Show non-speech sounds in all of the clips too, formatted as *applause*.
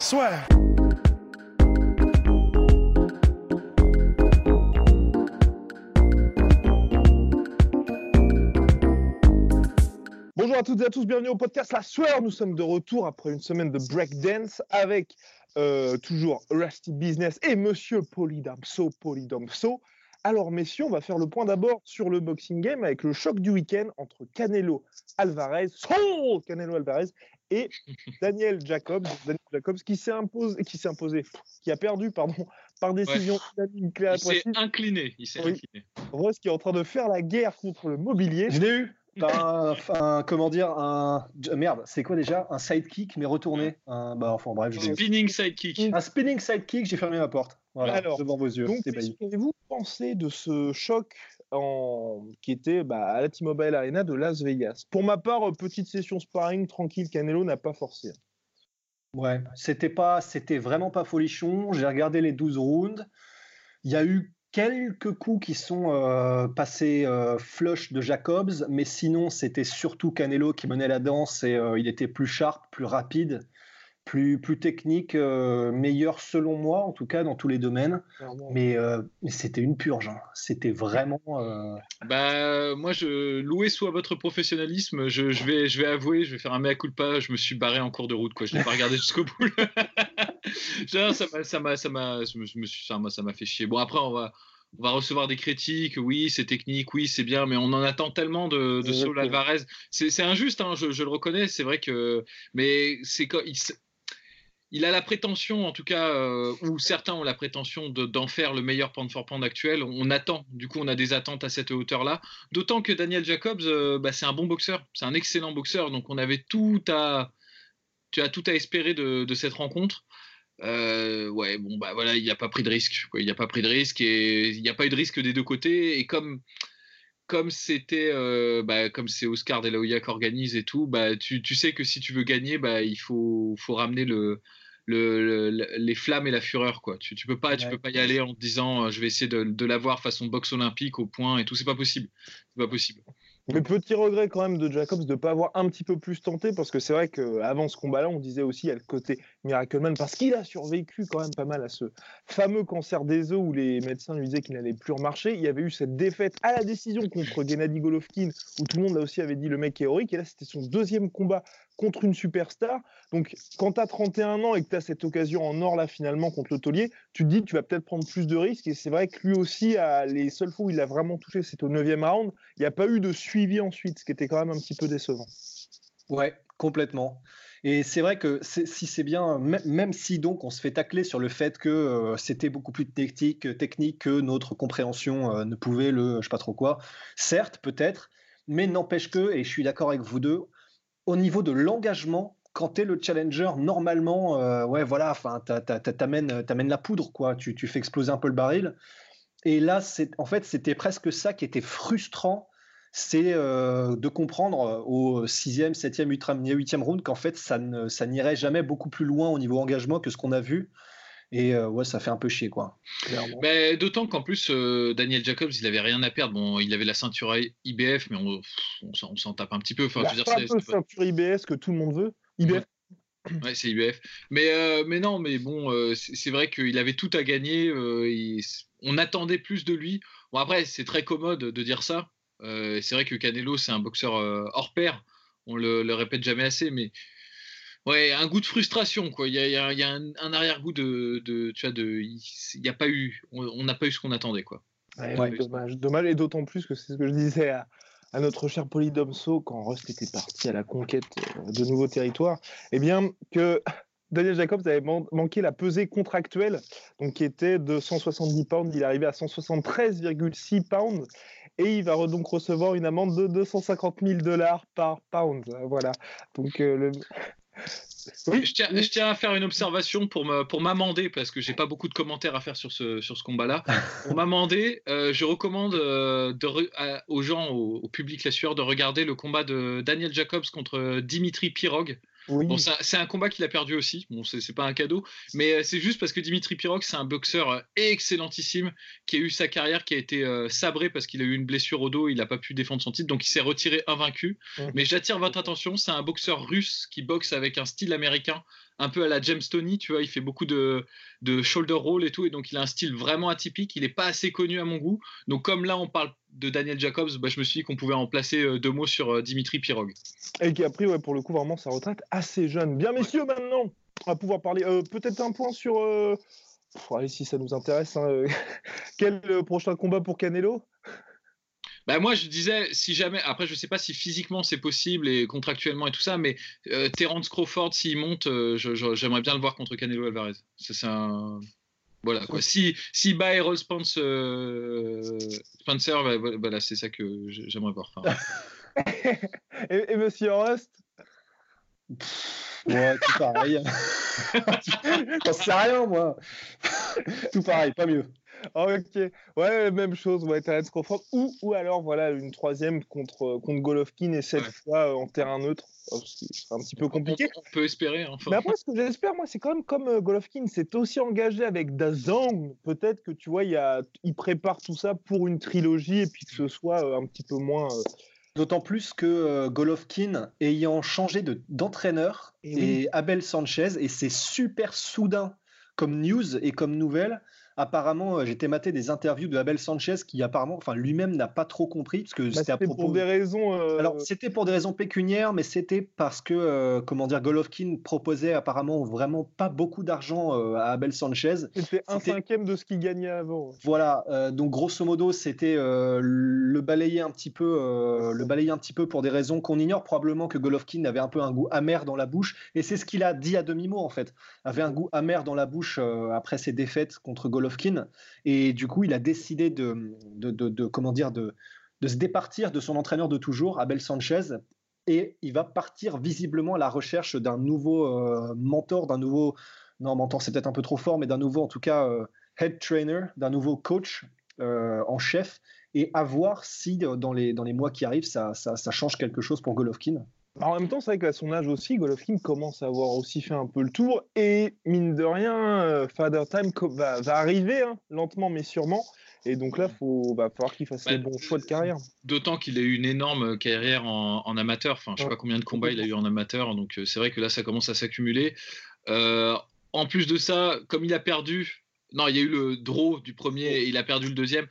Soit. Bonjour à toutes et à tous, bienvenue au podcast La Sueur. Nous sommes de retour après une semaine de breakdance avec euh, toujours Rusty Business et Monsieur Polydamso Polydamso. Alors messieurs, on va faire le point d'abord sur le boxing game avec le choc du week-end entre Canelo Alvarez, oh Canelo Alvarez et Daniel Jacobs, Daniel Jacobs qui s'est imposé, qui s'est imposé, qui a perdu pardon par décision unanime et Il s'est incliné. Il s'est Oui. incliné. Ross qui est en train de faire la guerre contre le mobilier. Je l'ai eu. Un, un- comment dire, un merde, c'est quoi déjà? Un sidekick mais retourné. Un, bah enfin bref, je l'ai eu. Spinning sidekick. Un spinning sidekick, j'ai fermé ma porte. Voilà, Alors, devant vos yeux. Donc, qu'avez-vous pensé de ce choc qui était bah, à la T-Mobile Arena de Las Vegas Pour ma part, euh, petite session sparring tranquille, Canelo n'a pas forcé. Ouais, c'était pas, c'était vraiment pas folichon. J'ai regardé les 12 rounds. Il y a eu quelques coups qui sont euh, passés euh, flush de Jacobs, mais sinon c'était surtout Canelo qui menait la danse et il était plus sharp, plus rapide, plus, plus technique, euh, meilleur selon moi en tout cas dans tous les domaines. clairement. Mais, euh, mais c'était une purge. hein. C'était vraiment. euh, Bah, moi, je loué soit votre professionnalisme. Je, je vais, je vais avouer, je vais faire un mea culpa. Je me suis barré en cours de route, quoi. Je n'ai pas regardé jusqu'au bout. *laughs* Genre, ça m'a, ça ça ça fait chier. Bon, après, on va, on va recevoir des critiques. Oui, c'est technique, oui, c'est bien, mais on en attend tellement de, de Saul. Alvarez. C'est, c'est injuste, hein, je, je le reconnais. C'est vrai que, mais c'est quand il, il a la prétention, en tout cas, euh, ou certains ont la prétention de- d'en faire le meilleur pound for pound actuel. On attend, du coup, on a des attentes à cette hauteur-là. D'autant que Daniel Jacobs, euh, bah, c'est un bon boxeur, c'est un excellent boxeur, donc on avait tout à, tu espérer de, cette rencontre. Euh, ouais, bon, bah voilà, il n'a pas pris de risque. Il n'a pas pris de risque et il n'y a pas eu de risque des deux côtés. Et comme comme c'était euh, bah, comme c'est Oscar De La Hoya qui organise et tout, bah, tu, tu sais que si tu veux gagner, bah, il faut, faut ramener le, le, le- les flammes et la fureur. Quoi. Tu, tu peux pas, tu peux pas y aller en te disant euh, je vais essayer de, de l'avoir façon boxe olympique au point et tout. C'est pas possible. C'est pas possible. Mais petit regret quand même de Jacobs de ne pas avoir un petit peu plus tenté, parce que c'est vrai qu'avant ce combat-là, on disait aussi a le côté Miracleman, parce qu'il a survécu quand même pas mal à ce fameux cancer des os où les médecins lui disaient qu'il n'allait plus remarcher. Il y avait eu cette défaite à la décision contre Gennady Golovkin, où tout le monde là aussi avait dit le mec est héroïque, et là c'était son deuxième combat contre une superstar. Donc quand tu as 31 ans et que tu as cette occasion en or là finalement contre le tu te dis tu vas peut-être prendre plus de risques, et c'est vrai que lui aussi, les seules fois où il a vraiment touché, c'était au 9e round, il n'y a pas eu de suivi ensuite, ce qui était quand même un petit peu décevant. Ouais, complètement. Et c'est vrai que c'est- si c'est bien, mê- même si donc on se fait tacler sur le fait que euh, c'était beaucoup plus technique, technique que notre compréhension euh, ne pouvait le, je sais pas trop quoi. Certes, peut-être, mais n'empêche que, et je suis d'accord avec vous deux, au niveau de l'engagement, quand tu es le challenger, normalement, euh, ouais, voilà, enfin, t'a- t'a- t'a- t'amènes, t'amènes la poudre, quoi. Tu, tu fais exploser un peu le baril. Et là, c'est, en fait, c'était presque ça qui était frustrant c'est euh, de comprendre euh, au sixième, septième, huitième, huitième round qu'en fait ça, ça n'irait jamais beaucoup plus loin au niveau engagement que ce qu'on a vu. Et euh, ouais, ça fait un peu chier quoi. Mais d'autant qu'en plus, euh, Daniel Jacobs, il avait rien à perdre. Bon, il avait la ceinture IBF, mais on, on s'en- on s'en tape un petit peu. Enfin, Bah, je veux dire, pas c'est- un peu c'est pas- ceinture IBS que tout le monde veut. IBF, Ouais, c'est IBF. Mais, euh, mais non, mais bon, euh, c'est c'est vrai qu'il avait tout à gagner. euh, il- on attendait plus de lui. Bon, après, c'est très commode de dire ça. Euh, c'est vrai que Canelo, c'est un boxeur euh, hors pair. On le, le répète jamais assez, mais ouais, un goût de frustration, quoi. Il y a, il y a- il y a un, un arrière-goût de, de, tu vois, de, il il y a pas eu, on n'a pas eu ce qu'on attendait, quoi. Ouais, Ouais. dommage, dommage, et d'autant plus que c'est ce que je disais à, à notre cher Polydomso quand Rust était parti à la conquête euh, de nouveaux territoires, eh bien que *laughs* Daniel Jacobs avait man- manqué la pesée contractuelle, donc qui était de 170 pounds, il est arrivé à 173,6 pounds, et il va re- donc recevoir une amende de 250 000 dollars par pound. Voilà. Donc euh, le... je, tiens, à faire une observation pour m'amender, parce que j'ai pas beaucoup de commentaires à faire sur ce, sur ce combat-là. *laughs* Pour m'amender, euh, je recommande euh, aux gens, au, public la sueur, de regarder le combat de Daniel Jacobs contre Dimitri Pirog. Bon, c'est un combat qu'il a perdu aussi. Bon, c'est pas un cadeau, mais euh, c'est juste parce que Dimitri Pirog, c'est un boxeur euh, excellentissime qui a eu sa carrière qui a été euh, sabrée parce qu'il a eu une blessure au dos, il n'a pas pu défendre son titre, donc il s'est retiré invaincu. Mais j'attire votre attention, c'est un boxeur russe qui boxe avec un style américain un peu à la James Tony, tu vois, il fait beaucoup de, de shoulder roll et tout, et donc il a un style vraiment atypique, il n'est pas assez connu à mon goût. Donc comme là on parle de Daniel Jacobs, bah, je me suis dit qu'on pouvait en placer euh, deux mots sur euh, Dimitri Pirog. Et qui a pris ouais, pour le coup vraiment sa retraite assez jeune. Bien messieurs, maintenant, on va pouvoir parler euh, peut-être un point sur... allez, si ça nous intéresse, hein, *laughs* quel prochain combat pour Canelo? Bah, moi, je disais, si jamais, après, je ne sais pas si physiquement c'est possible et contractuellement et tout ça, mais Terence Crawford, s'il monte, j'aimerais bien le voir contre Canelo Alvarez. C'est un. Voilà quoi. Si, si Errol Spence, euh, Spencer, bah, c'est ça que j'aimerais voir. *laughs* et, Monsieur Rust Ouais, tout pareil. *laughs* J'en sais rien, moi. tout pareil, pas mieux. Ok, ouais, même chose, ouais, Terence Crawford, ou, ou alors voilà une troisième contre, contre Golovkin et cette fois euh, en terrain neutre, oh, c'est un petit peu compliqué. On, peut espérer. Enfin. Mais après, ce que j'espère, moi, c'est quand même comme euh, Golovkin s'est aussi engagé avec Dazang, peut-être que tu vois, il, a, il prépare tout ça pour une trilogie et puis que ce soit euh, un petit peu moins. D'autant plus que Golovkin, ayant changé d'entraîneur, et, et Abel Sanchez, et c'est super soudain comme news et comme nouvelle apparemment, euh, j'ai maté des interviews de Abel Sanchez qui apparemment, enfin lui-même n'a pas trop compris parce que bah, c'était pour des raisons. Euh, Alors c'était pour des raisons pécuniaires, mais c'était parce que euh, comment dire, Golovkin proposait apparemment vraiment pas beaucoup d'argent à Abel Sanchez. C'était un cinquième de ce qu'il gagnait avant. Voilà, donc grosso modo c'était le balayer un petit peu, le balayer un petit peu pour des raisons qu'on ignore. Probablement que Golovkin avait un peu un goût amer dans la bouche, et c'est ce qu'il a dit à demi mot en fait. Avait un goût amer dans la bouche après ses défaites contre Golovkin et du coup, il a décidé de, de, comment dire, de, se départir de son entraîneur de toujours, Abel Sanchez, et il va partir visiblement à la recherche d'un nouveau euh, mentor, d'un nouveau, non, mentor c'est peut-être un peu trop fort, mais d'un nouveau, en tout cas, euh, head trainer, d'un nouveau coach euh, en chef, et à voir si dans les, dans les mois qui arrivent, ça, ça change quelque chose pour Golovkin. En même temps, c'est vrai qu'à son âge aussi, Golovkin commence à avoir aussi fait un peu le tour. Et mine de rien, euh, Father Time va, arriver, hein, lentement mais sûrement. Et donc là, il va falloir qu'il fasse les bons choix de carrière. D'autant qu'il a eu une énorme carrière en, amateur. Enfin, je ne sais pas combien de combats il a eu en amateur. Donc euh, c'est vrai que là, ça commence à s'accumuler. Euh, en plus de ça, comme il a perdu, non, il y a eu le draw du premier et il a perdu le deuxième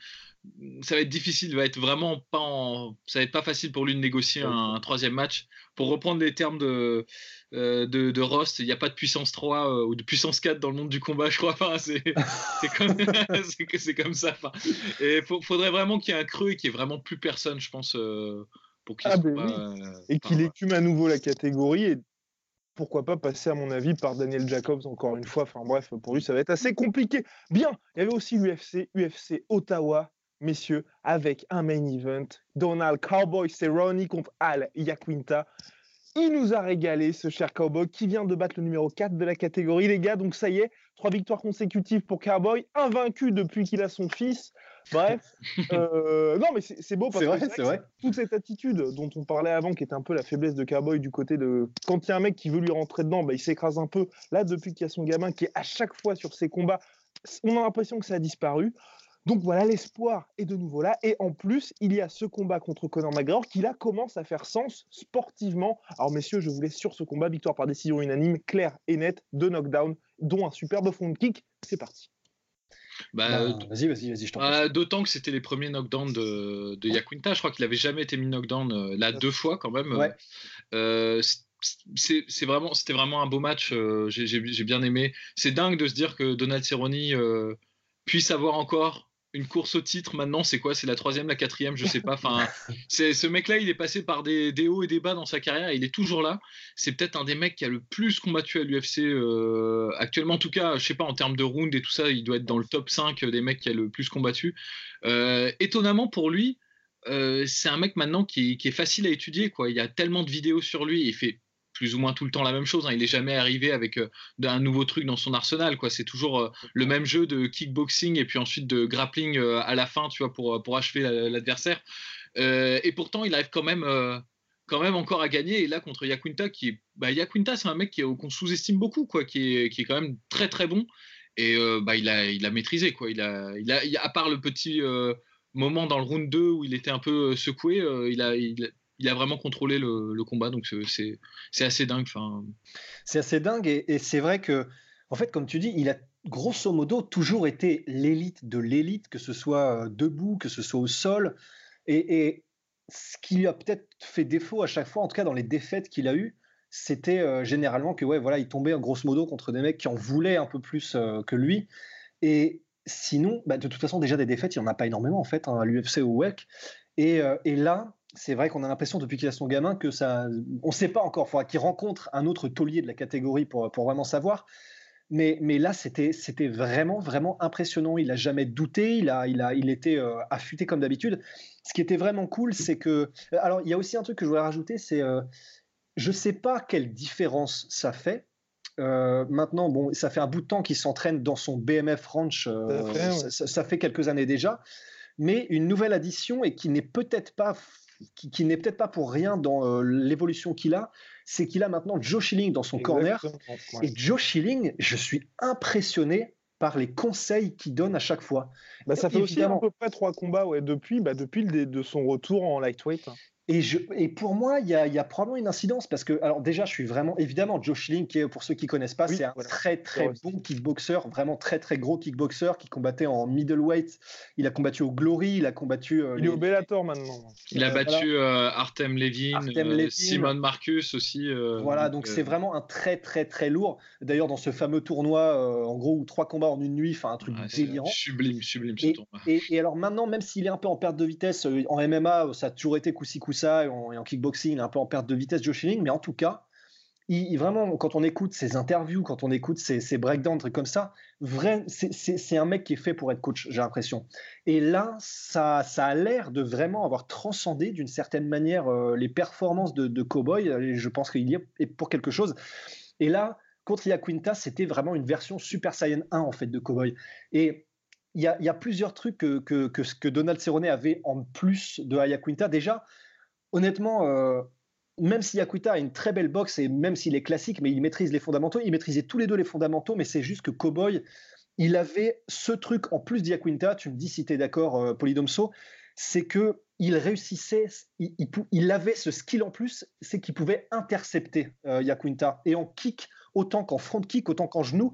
ça va être difficile, va être vraiment pas ça va être pas facile pour lui de négocier un, troisième match. Pour reprendre les termes de, euh, de, de, Rost, il n'y a pas de puissance 3 euh, ou de puissance 4 dans le monde du combat, je crois. *laughs* Enfin, c'est comme, *laughs* comme, ça. Enfin, et faudrait vraiment qu'il y ait un creux et qu'il n'y ait vraiment plus personne, je pense, euh, pour qu'il ah ben Et qu'il écume à nouveau la catégorie et pourquoi pas passer, à mon avis, par Daniel Jacobs encore une fois. Enfin bref, pour lui, ça va être assez compliqué. Bien, il y avait aussi l'UFC, UFC Ottawa, messieurs, avec un main event. Donald Cowboy Cerrone contre Al Yaquinta. Il nous a régalé, ce cher Cowboy, qui vient de battre le numéro 4 de la catégorie, les gars. Donc ça y est, trois victoires consécutives pour Cowboy, invaincu depuis qu'il a son fils. Bref, *laughs* euh, non mais c'est beau parce que c'est vrai. toute cette attitude dont on parlait avant, qui était un peu la faiblesse de Cowboy du côté de quand il y a un mec qui veut lui rentrer dedans, bah, il s'écrase un peu. Là, depuis qu'il y a son gamin qui est à chaque fois sur ses combats, on a l'impression que ça a disparu. Donc voilà, l'espoir est de nouveau là. Et en plus, il y a ce combat contre Conor McGregor qui là commence à faire sens sportivement. Alors messieurs, je vous laisse sur ce combat. Victoire par décision unanime, claire et nette, de knockdown, dont un superbe front kick. C'est parti. Bah, bah, vas-y, vas-y, vas-y, je t'en bah, D'autant que c'était les premiers knockdowns de, de Yaquinta. Je crois qu'il n'avait jamais été mis knockdown euh, là deux fois quand même. Ouais. Euh, c'est vraiment, c'était vraiment un beau match. Euh, j'ai bien aimé. C'est dingue de se dire que Donald Cerrone puisse avoir encore une course au titre maintenant, c'est quoi? C'est la troisième, la quatrième, je sais pas. Enfin, *laughs* c'est ce mec-là, il est passé par des, hauts et des bas dans sa carrière, et il est toujours là. C'est peut-être un des mecs qui a le plus combattu à l'UFC euh, actuellement. En tout cas, je sais pas en termes de round et tout ça, il doit être dans le top 5 des mecs qui a le plus combattu. Euh, étonnamment pour lui, euh, c'est un mec maintenant qui, qui, est facile à étudier. Quoi. Il y a tellement de vidéos sur lui, il fait plus ou moins tout le temps la même chose. Hein. Il n'est jamais arrivé avec un nouveau truc dans son arsenal. Quoi. C'est toujours le même jeu de kickboxing et puis ensuite de grappling à la fin, tu pour, achever l'adversaire. et pourtant, il arrive quand même quand même encore à gagner. Et là, contre Yaquinta, qui bah, Yaquinta, c'est un mec qu'on sous-estime beaucoup, quoi, qui est, quand même très très bon. Et euh, bah, il, a, maîtrisé, quoi. Il a, à part le petit euh, moment dans le round 2 où il était un peu euh, secoué, il, a, a vraiment contrôlé le, combat. Donc c'est assez dingue. C'est assez dingue. Et, c'est vrai que, en fait, comme tu dis, il a grosso modo toujours été l'élite de l'élite, que ce soit debout, que ce soit au sol. Et, ce qui lui a peut-être fait défaut à chaque fois, en tout cas dans les défaites qu'il a eues, c'était euh, généralement que ouais, voilà, il tombait grosso modo contre des mecs qui en voulaient un peu plus euh, que lui. Et sinon, bah, de toute façon, déjà des défaites, il n'y en a pas énormément en fait, hein, à l'UFC ou au WEC. Euh, et là, c'est vrai qu'on a l'impression depuis qu'il a son gamin que ça. On ne sait pas encore, il faudra qu'il rencontre un autre taulier de la catégorie pour, pour vraiment savoir. Mais, mais là, c'était vraiment, vraiment impressionnant. Il n'a jamais douté, il, a, il, a, il était affûté comme d'habitude. Ce qui était vraiment cool, c'est que. Alors, il y a aussi un truc que je voulais rajouter, c'est je ne sais pas quelle différence ça fait. Euh, maintenant, bon, ça fait un bout de temps qu'il s'entraîne dans son BMF Ranch, euh, ça, fait quelques années déjà, mais une nouvelle addition et qui n'est peut-être pas qui, n'est peut-être pas pour rien dans euh, l'évolution qu'il a, c'est qu'il a maintenant Joe Schilling dans son corner. Et Joe Schilling, je suis impressionné par les conseils qu'il donne à chaque fois. Bah, ça fait aussi à peu près trois combats ouais, depuis, bah, depuis le, de son retour en lightweight. Et, je, et pour moi, il y a, y a, probablement une incidence parce que, alors déjà, je suis vraiment, évidemment, Joe Schilling, qui est, pour ceux qui connaissent pas, c'est un très très bon kickboxer, vraiment très très gros kickboxer qui combattait en middleweight. Il a combattu au Glory, il a combattu. Euh, il est au Bellator maintenant. Il a battu euh, Artem Levin, euh, Simon Marcus aussi. voilà, donc c'est vraiment un très très très lourd. D'ailleurs, dans ce fameux tournoi, en gros, où trois combats en une nuit, enfin un truc délirant. Sublime, sublime ce et, tournoi. Et, et, alors maintenant, même s'il est un peu en perte de vitesse, en MMA, ça a toujours été coussi ça et en, kickboxing, il est un peu en perte de vitesse, Joe Schilling, mais en tout cas, il, vraiment, quand on écoute ses interviews, quand on écoute ses, ses breakdowns, trucs comme ça, c'est un mec qui est fait pour être coach, j'ai l'impression. Et là, ça, a l'air de vraiment avoir transcendé d'une certaine manière euh, les performances de, Cowboy. Et je pense qu'il y est pour quelque chose. Et là, contre Iaquinta, c'était vraiment une version Super Saiyan 1 en fait de Cowboy. Et il y, a, plusieurs trucs que, que Donald Cerrone avait en plus de Ayaquinta. Déjà, honnêtement, euh, même si Yakuta a une très belle boxe et même s'il est classique, mais il maîtrise les fondamentaux, il maîtrisait tous les deux les fondamentaux, mais c'est juste que Cowboy, il avait ce truc en plus d'Yakuinta, tu me dis si tu es d'accord, euh, Polydomso, c'est que il réussissait, il, avait ce skill en plus, c'est qu'il pouvait intercepter euh, Yakuinta. Et en kick, autant qu'en front kick, autant qu'en genou,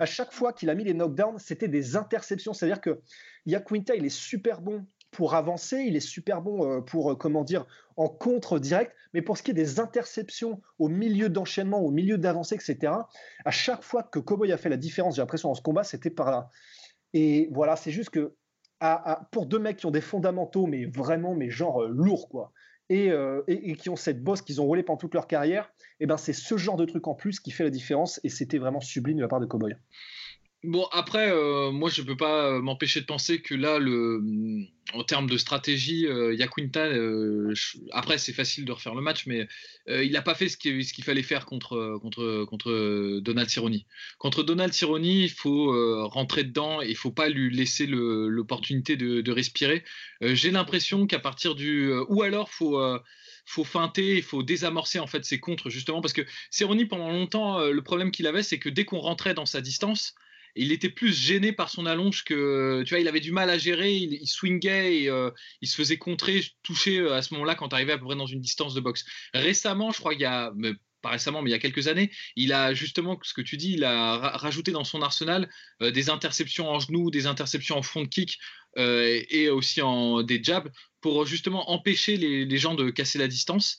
à chaque fois qu'il a mis les knockdowns, c'était des interceptions. C'est-à-dire que Yakuinta, il est super bon pour avancer, il est super bon euh, pour, euh, comment dire, en contre direct, mais pour ce qui est des interceptions au milieu d'enchaînement, au milieu d'avancée, etc., à chaque fois que Cowboy a fait la différence, j'ai l'impression, dans ce combat, c'était par là. Et voilà, c'est juste que pour deux mecs qui ont des fondamentaux, mais vraiment, mais genre euh, lourds, quoi, et, et, qui ont cette bosse qu'ils ont roulé pendant toute leur carrière, et eh ben c'est ce genre de truc en plus qui fait la différence, et c'était vraiment sublime de la part de Cowboy. Bon, après, euh, moi, je ne peux pas euh, m'empêcher de penser que là, le, mm, en termes de stratégie, euh, euh, après, c'est facile de refaire le match, mais il n'a pas fait ce qu'il fallait faire contre, contre, contre Donald Cerrone. Contre Donald Cerrone, il faut rentrer dedans et il ne faut pas lui laisser l'opportunité de, de, respirer. J'ai l'impression qu'à partir du. ou alors, il faut faut feinter, il faut désamorcer en fait ses contres justement parce que Cerrone pendant longtemps le problème qu'il avait c'est que dès qu'on rentrait dans sa distance il était plus gêné par son allonge que tu vois il avait du mal à gérer il, swingait euh, il se faisait contrer toucher euh, à ce moment-là quand arrivait à peu près dans une distance de boxe récemment je crois qu'il y a pas récemment, mais il y a quelques années, il a justement, ce que tu dis, il a rajouté dans son arsenal euh, des interceptions en genoux, des interceptions en front kick et aussi en des jabs pour justement empêcher les, gens de casser la distance.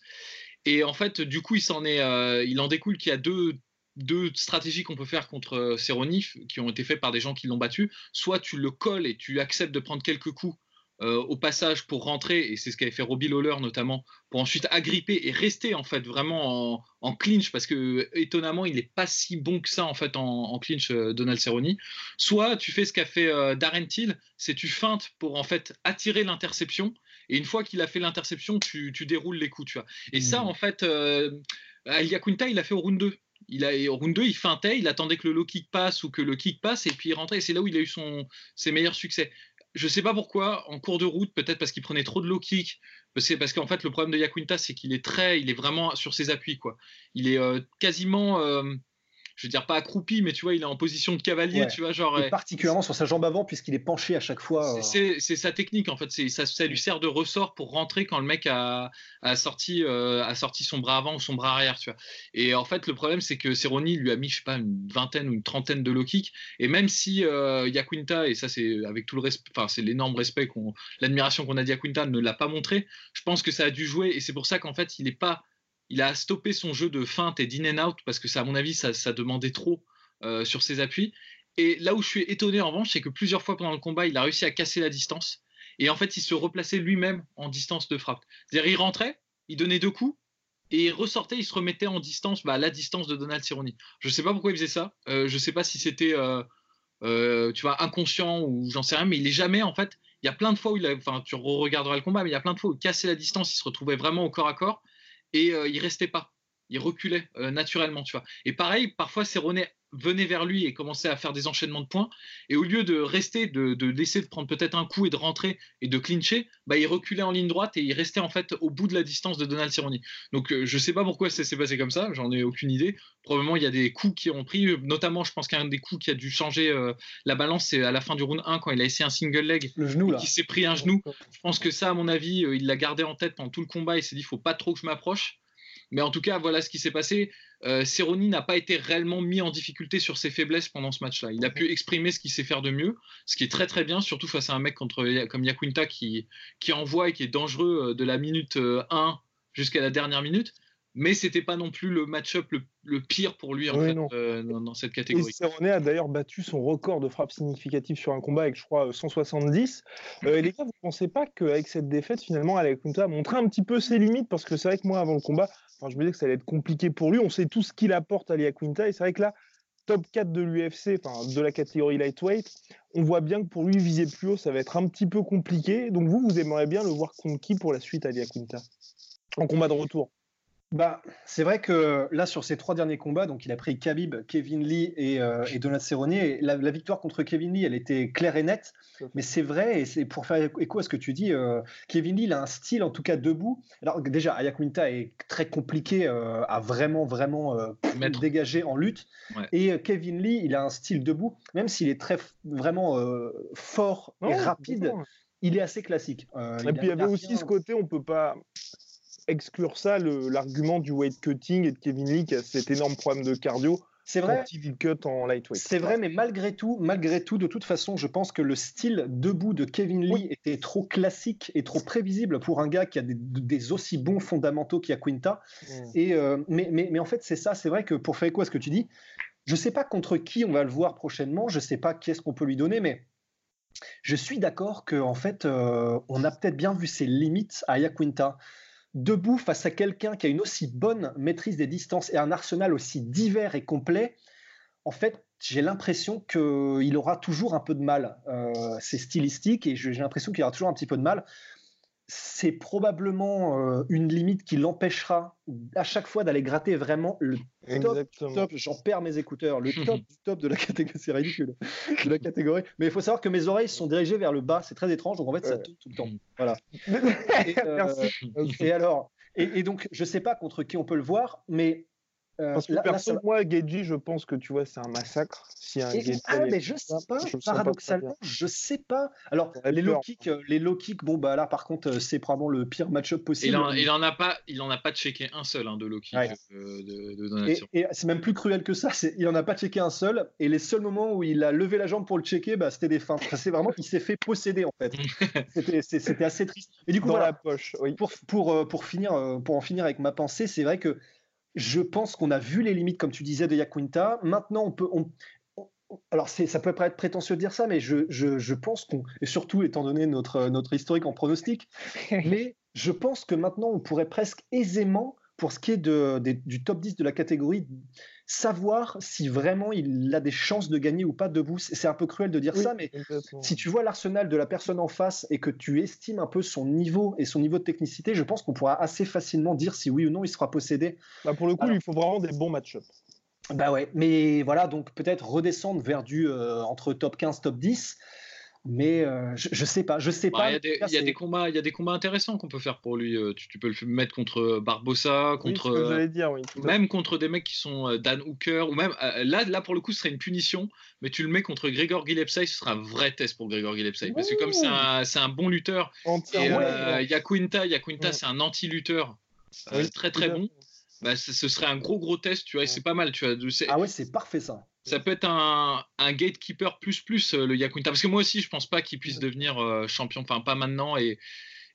Et en fait, du coup, est, il en découle qu'il y a deux deux stratégies qu'on peut faire contre Cerrone qui ont été faites par des gens qui l'ont battu. Soit tu le colles et tu acceptes de prendre quelques coups euh, au passage pour rentrer, et c'est ce qu'avait fait Robbie Lawler notamment, pour ensuite agripper et rester en fait vraiment en, clinch, parce que étonnamment il n'est pas si bon que ça en fait en, clinch euh, Donald Cerrone. Soit tu fais ce qu'a fait euh, Darren Till, c'est tu feintes pour en fait attirer l'interception, et une fois qu'il a fait l'interception, tu, déroules les coups, tu vois. Et ça mmh. en fait Quinta, il a fait au round 2. Il a, round 2, il feintait, il attendait que le low kick passe ou que le kick passe et puis il rentrait. Et c'est là où il a eu ses meilleurs succès. Je ne sais pas pourquoi, en cours de route, peut-être parce qu'il prenait trop de low kick. Parce, parce qu'en fait, le problème de Yaquinta, c'est qu'il est très, il est vraiment sur ses appuis. Quoi. Il est euh, quasiment. Euh, je veux dire pas accroupi, mais tu vois, il est en position de cavalier, tu vois, genre. Et particulièrement sur sa jambe avant, puisqu'il est penché à chaque fois. Euh. C'est sa technique, en fait. Ça, ça lui sert de ressort pour rentrer quand le mec a, a sorti, euh, a sorti son bras avant ou son bras arrière, tu vois. Et en fait, le problème, c'est que Cerrone lui a mis, je sais pas, une vingtaine ou une trentaine de low kicks. Et même si euh, Yaquinta, et ça, c'est avec tout le respect, enfin, c'est l'énorme respect, qu'on, l'admiration qu'on a dit à Yaquinta, ne l'a pas montré, je pense que ça a dû jouer. Et c'est pour ça qu'en fait, il n'est pas il a stoppé son jeu de feinte et d'in and out parce que ça, à mon avis, ça, demandait trop euh, sur ses appuis. Et là où je suis étonné en revanche, c'est que plusieurs fois pendant le combat, il a réussi à casser la distance. Et en fait, il se replaçait lui-même en distance de frappe. C'est-à-dire, il rentrait, il donnait deux coups, et il ressortait, il se remettait en distance, bah, à la distance de Donald Cerrone. Je ne sais pas pourquoi il faisait ça. Euh, je ne sais pas si c'était, euh, tu vois, inconscient ou j'en sais rien, mais il est jamais, en fait. Il y a plein de fois où il a, enfin, tu regarderas le combat, mais il y a plein de fois où il cassait la distance, il se retrouvait vraiment au corps à corps et euh, il restait pas. Il reculait euh, naturellement, tu vois. Et pareil, parfois, Cerrone venait vers lui et commençait à faire des enchaînements de points. Et au lieu de rester, de, de laisser de prendre peut-être un coup et de rentrer et de clincher, bah, il reculait en ligne droite et il restait en fait au bout de la distance de Donald Cerrone. Donc euh, je sais pas pourquoi ça s'est passé comme ça, j'en ai aucune idée. Probablement il y a des coups qui ont pris, notamment je pense qu'un des coups qui a dû changer la balance, c'est à la fin du round 1 quand il a essayé un single leg, le genou là, qui s'est pris un genou. Je pense que ça, à mon avis, il l'a gardé en tête pendant tout le combat. Il s'est dit, il faut pas trop que je m'approche. Mais en tout cas, voilà ce qui s'est passé. Euh, n'a pas été réellement mis en difficulté sur ses faiblesses pendant ce match-là. Il a pu exprimer ce qu'il sait faire de mieux, ce qui est très très bien, surtout face à un mec contre, comme Yaquinta qui, qui envoie et qui est dangereux euh, de la minute 1 euh, jusqu'à la dernière minute. Mais c'était pas non plus le match-up le, pire pour lui en fait, euh, dans, cette catégorie. Cerrone a d'ailleurs battu son record de frappe significative sur un combat avec, je crois, 170. les gars, vous pensez pas qu'avec cette défaite, finalement, Yaquinta a montré un petit peu ses limites? Parce que c'est vrai que moi, avant le combat, je me disais que ça allait être compliqué pour lui. On sait tout ce qu'il apporte à Lia Quinta. Et c'est vrai que là, top 4 de l'UFC, enfin de la catégorie lightweight, on voit bien que pour lui, viser plus haut, ça va être un petit peu compliqué. Donc vous, vous aimeriez bien le voir contre qui pour la suite à Lia Quinta? En combat de retour bah, c'est vrai que là, sur ces trois derniers combats, donc il a pris Khabib, Kevin Lee et, euh, et Donald Cerrone. la, victoire contre Kevin Lee, elle était claire et nette. Mais c'est vrai, et c'est pour faire écho à ce que tu dis, euh, Kevin Lee, il a un style, en tout cas debout. Alors déjà, Ayakuinta est très compliqué euh, à vraiment, vraiment dégager en lutte. Et Kevin Lee, il a un style debout, même s'il est très, vraiment fort et rapide. Il est assez classique. et puis il y avait aussi ce côté, on peut pas exclure ça, l'argument du weight cutting et de Kevin Lee qui a cet énorme problème de cardio. C'est vrai. Cut en lightweight. C'est vrai, mais malgré tout, malgré tout, de toute façon, je pense que le style debout de Kevin Lee était trop classique et trop prévisible pour un gars qui a des, aussi bons fondamentaux qu'il y a Quinta. Mm. Et euh, mais, mais, mais, en fait, c'est ça. C'est vrai que pour faire quoi ce que tu dis, je sais pas contre qui on va le voir prochainement. Je sais pas qui est-ce qu'on peut lui donner, mais je suis d'accord que en fait, euh, on a peut-être bien vu ses limites à Yaquinta debout face à quelqu'un qui a une aussi bonne maîtrise des distances et un arsenal aussi divers et complet, en fait, j'ai l'impression qu'il aura toujours un peu de mal. Euh, c'est stylistique et j'ai l'impression qu'il aura toujours un petit peu de mal c'est probablement euh, une limite qui l'empêchera à chaque fois d'aller gratter vraiment le top, top. J'en perds mes écouteurs, le *laughs* top du top de la catégorie, c'est ridicule, de la catégorie. Mais il faut savoir que mes oreilles sont dirigées vers le bas, c'est très étrange, donc en fait ça tourne tout le temps. Voilà. *laughs* Et, euh, et alors, et, donc je sais pas contre qui on peut le voir, mais Parce que là, perso, moi, Geji, je pense que tu vois, c'est un massacre. Si un ah, mais je sais pas, paradoxalement, je sais pas. Alors, les low, kicks, euh, les low kicks, bon, bah là, par contre, euh, c'est probablement le pire match-up possible. Il en, a pas, il en a pas checké un seul hein, de low kick de, de Et, c'est même plus cruel que ça, il en a pas checké un seul. Et les seuls moments où il a levé la jambe pour le checker, bah, c'était des fins. c'est vraiment qu'il s'est fait posséder, en fait. *laughs* c'était assez triste. Et du coup, voilà, la poche, pour, pour, pour, finir, pour en finir avec ma pensée, c'est vrai que je pense qu'on a vu les limites, comme tu disais, de Yaquinta. Maintenant, on peut. alors, ça peut être prétentieux de dire ça, mais je, pense qu'on. Et surtout, étant donné notre, notre historique en pronostic, *laughs* mais je pense que maintenant, on pourrait presque aisément, pour ce qui est de, du top 10 de la catégorie, savoir si vraiment il a des chances de gagner ou pas debout. C'est un peu cruel de dire ça, mais si tu vois l'arsenal de la personne en face et que tu estimes un peu son niveau et son niveau de technicité, je pense qu'on pourra assez facilement dire si oui ou non il sera possédé. Bah pour le coup, il faut vraiment des bons match-ups. Bah ouais, mais voilà, donc peut-être redescendre vers du euh, entre top 15, top 10. Mais euh, je, je, sais pas, je sais pas. Il y, a des combats, il y a des combats intéressants qu'on peut faire pour lui. Euh, tu, peux le mettre contre Barbossa, contre oui, dire, oui, même contre des mecs qui sont Dan Hooker ou même là, là pour le coup, ce serait une punition. Mais tu le mets contre Grégor Gillespie, ce sera un vrai test pour Grégor Gillespie parce que comme c'est un, un, bon lutteur, il y a Quinta, il y a Quinta, c'est un anti-lutteur très très bon bah, ce serait un gros gros test, tu vois, et c'est pas mal, tu vois. Ah ouais, c'est parfait ça. Ça peut être un, un gatekeeper plus plus euh, le Yakunta, parce que moi aussi, je pense pas qu'il puisse devenir euh, champion, enfin pas maintenant, et,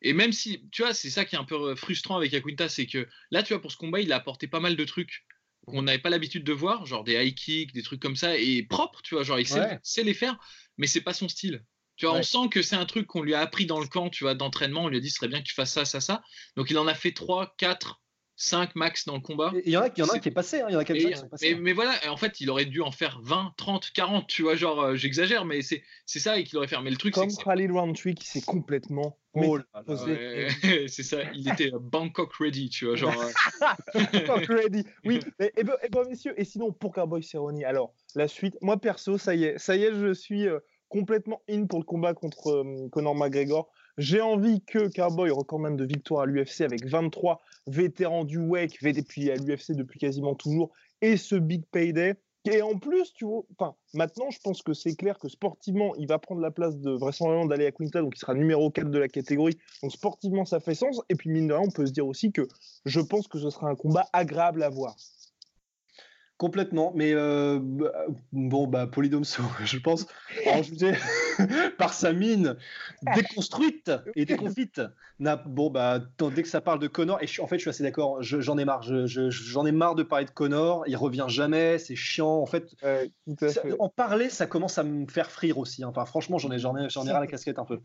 et même si, tu vois, c'est ça qui est un peu euh, frustrant avec Yakunta, c'est que là, tu vois, pour ce combat, il a apporté pas mal de trucs qu'on n'avait pas l'habitude de voir, genre des high kicks, des trucs comme ça, et propre, tu vois, genre il sait, les faire, mais c'est pas son style. Tu vois, on sent que c'est un truc qu'on lui a appris dans le camp, tu vois, d'entraînement. On lui a dit, ce serait bien que tu fasses ça, ça, ça. Donc, il en a fait 3, 4 5 max dans le combat. Il y en a, y en a qui est passé, hein, il y en a qui sont passés. Mais, voilà, en fait, il aurait dû en faire 20, 30, 40, tu vois, genre, euh, j'exagère, mais c'est ça et qu'il aurait fait. Mais le truc, c'est. Comme Khalil Roundtree qui s'est complètement. Oh *laughs* c'est ça, il était euh, Bangkok ready, tu vois, genre. Euh. *laughs* Bangkok ready, oui. Et, et, ben, ben, messieurs, et sinon, pour Cowboy Cerrone, alors, la suite, moi perso, ça y est, ça y est, je suis complètement in pour le combat contre Conor McGregor. J'ai envie que Cowboy recommande de victoire à l'UFC avec 23 vétérans du WEC, puis à l'UFC depuis quasiment toujours, et ce big payday. Et en plus, tu vois, maintenant, je pense que c'est clair que sportivement, il va prendre la place de vraisemblablement d'aller à Quinta, donc il sera numéro 4 de la catégorie. Donc sportivement, ça fait sens. Et puis, mine de rien, on peut se dire aussi que je pense que ce sera un combat agréable à voir. Complètement, mais euh, bah, bon, bah, Polydomso, *laughs* je pense, *laughs* *laughs* par sa mine déconstruite et déconfite, bon, bah, dès que ça parle de Connor, et en fait, je suis assez d'accord, j'en ai marre, j'en ai marre de parler de Connor, il revient jamais, c'est chiant, en fait, en parler, ça commence à me faire frire aussi, hein. enfin, franchement, j'en ai, j'en ai, j'en ai ras la casquette un peu.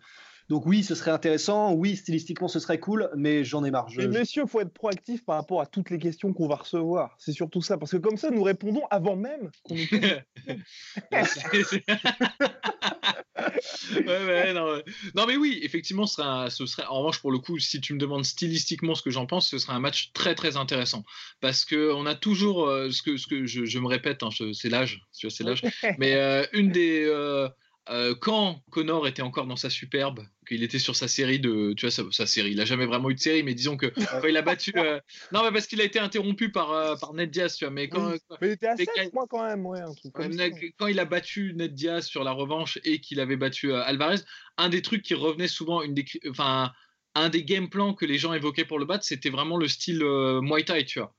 Donc oui, ce serait intéressant, oui, stylistiquement, ce serait cool, mais j'en ai marre. Mais messieurs, il faut être proactif par rapport à toutes les questions qu'on va recevoir. C'est surtout ça, parce que comme ça, nous répondons avant même qu'on nous *laughs* *laughs* non, mais oui, effectivement, ce serait, ce serait, en revanche, pour le coup, si tu me demandes stylistiquement ce que j'en pense, ce serait un match très très intéressant. Parce qu'on a toujours, euh, ce que, ce que je, me répète, hein, c'est l'âge, c'est l'âge, *laughs* mais euh, une des. Euh, euh, quand Connor était encore dans sa superbe, qu'il était sur sa série de, tu vois, sa, série, il n'a jamais vraiment eu de série, mais disons que quand il a battu, euh, non, mais parce qu'il a été interrompu par, euh, par Ned Diaz, tu vois, mais quand, mais il était à 7, quand, quand même, ouais, un truc comme quand il a battu Ned Diaz sur la revanche et qu'il avait battu Alvarez, un des trucs qui revenait souvent, une des, enfin, un des game plans que les gens évoquaient pour le battre, c'était vraiment le style Muay Thai, tu vois,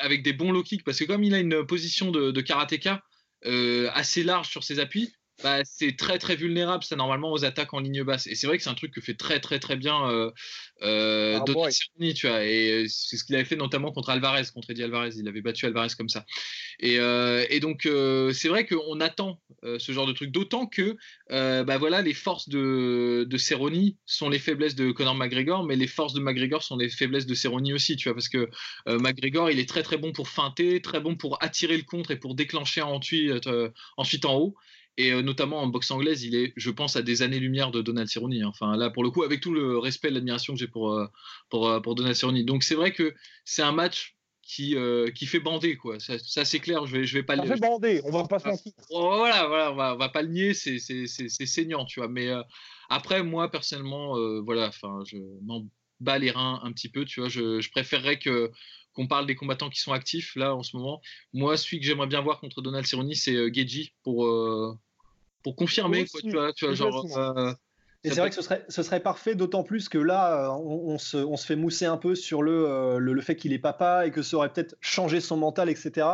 avec des bons low kicks, parce que comme il a une position de, de karatéka assez large sur ses appuis bah, c'est très très vulnérable ça normalement aux attaques en ligne basse. Et c'est vrai que c'est un truc que fait très très très bien euh, euh, ah, tu vois. Et c'est ce qu'il avait fait notamment contre Alvarez contre Eddie Alvarez. Il avait battu Alvarez comme ça. Et, euh, et donc euh, c'est vrai qu'on attend ce genre de truc. D'autant que bah voilà les forces de, de Cerrone sont les faiblesses de Conor McGregor mais les forces de McGregor sont les faiblesses de Cerrone aussi tu vois parce que McGregor il est très très bon pour feinter très bon pour attirer le contre et pour déclencher ensuite, ensuite en haut et euh, notamment en boxe anglaise, il est, je pense, à des années-lumière de Donald Cerrone. Hein. Enfin, là, pour le coup, avec tout le respect et l'admiration que j'ai pour, euh, pour, euh, pour, Donald Cerrone. Donc, c'est vrai que c'est un match qui, qui fait bander, quoi. Ça, c'est clair, je vais, je vais pas ça fait bander, on va pas se mentir. Voilà, voilà, on va, va pas le nier, c'est saignant, tu vois. Mais après, moi, personnellement, voilà, enfin, je m'en bats les reins un petit peu, tu vois. Je, je préférerais que qu'on parle des combattants qui sont actifs là en ce moment. Moi, celui que j'aimerais bien voir contre Donald Cerrone, c'est euh, Geji pour, euh, pour confirmer. Quoi, tu vois, tu vois, genre, euh, et c'est vrai que ce serait, ce serait parfait, d'autant plus que là, on, se, on, se, fait mousser un peu sur le, le, fait qu'il est papa et que ça aurait peut-être changé son mental, etc.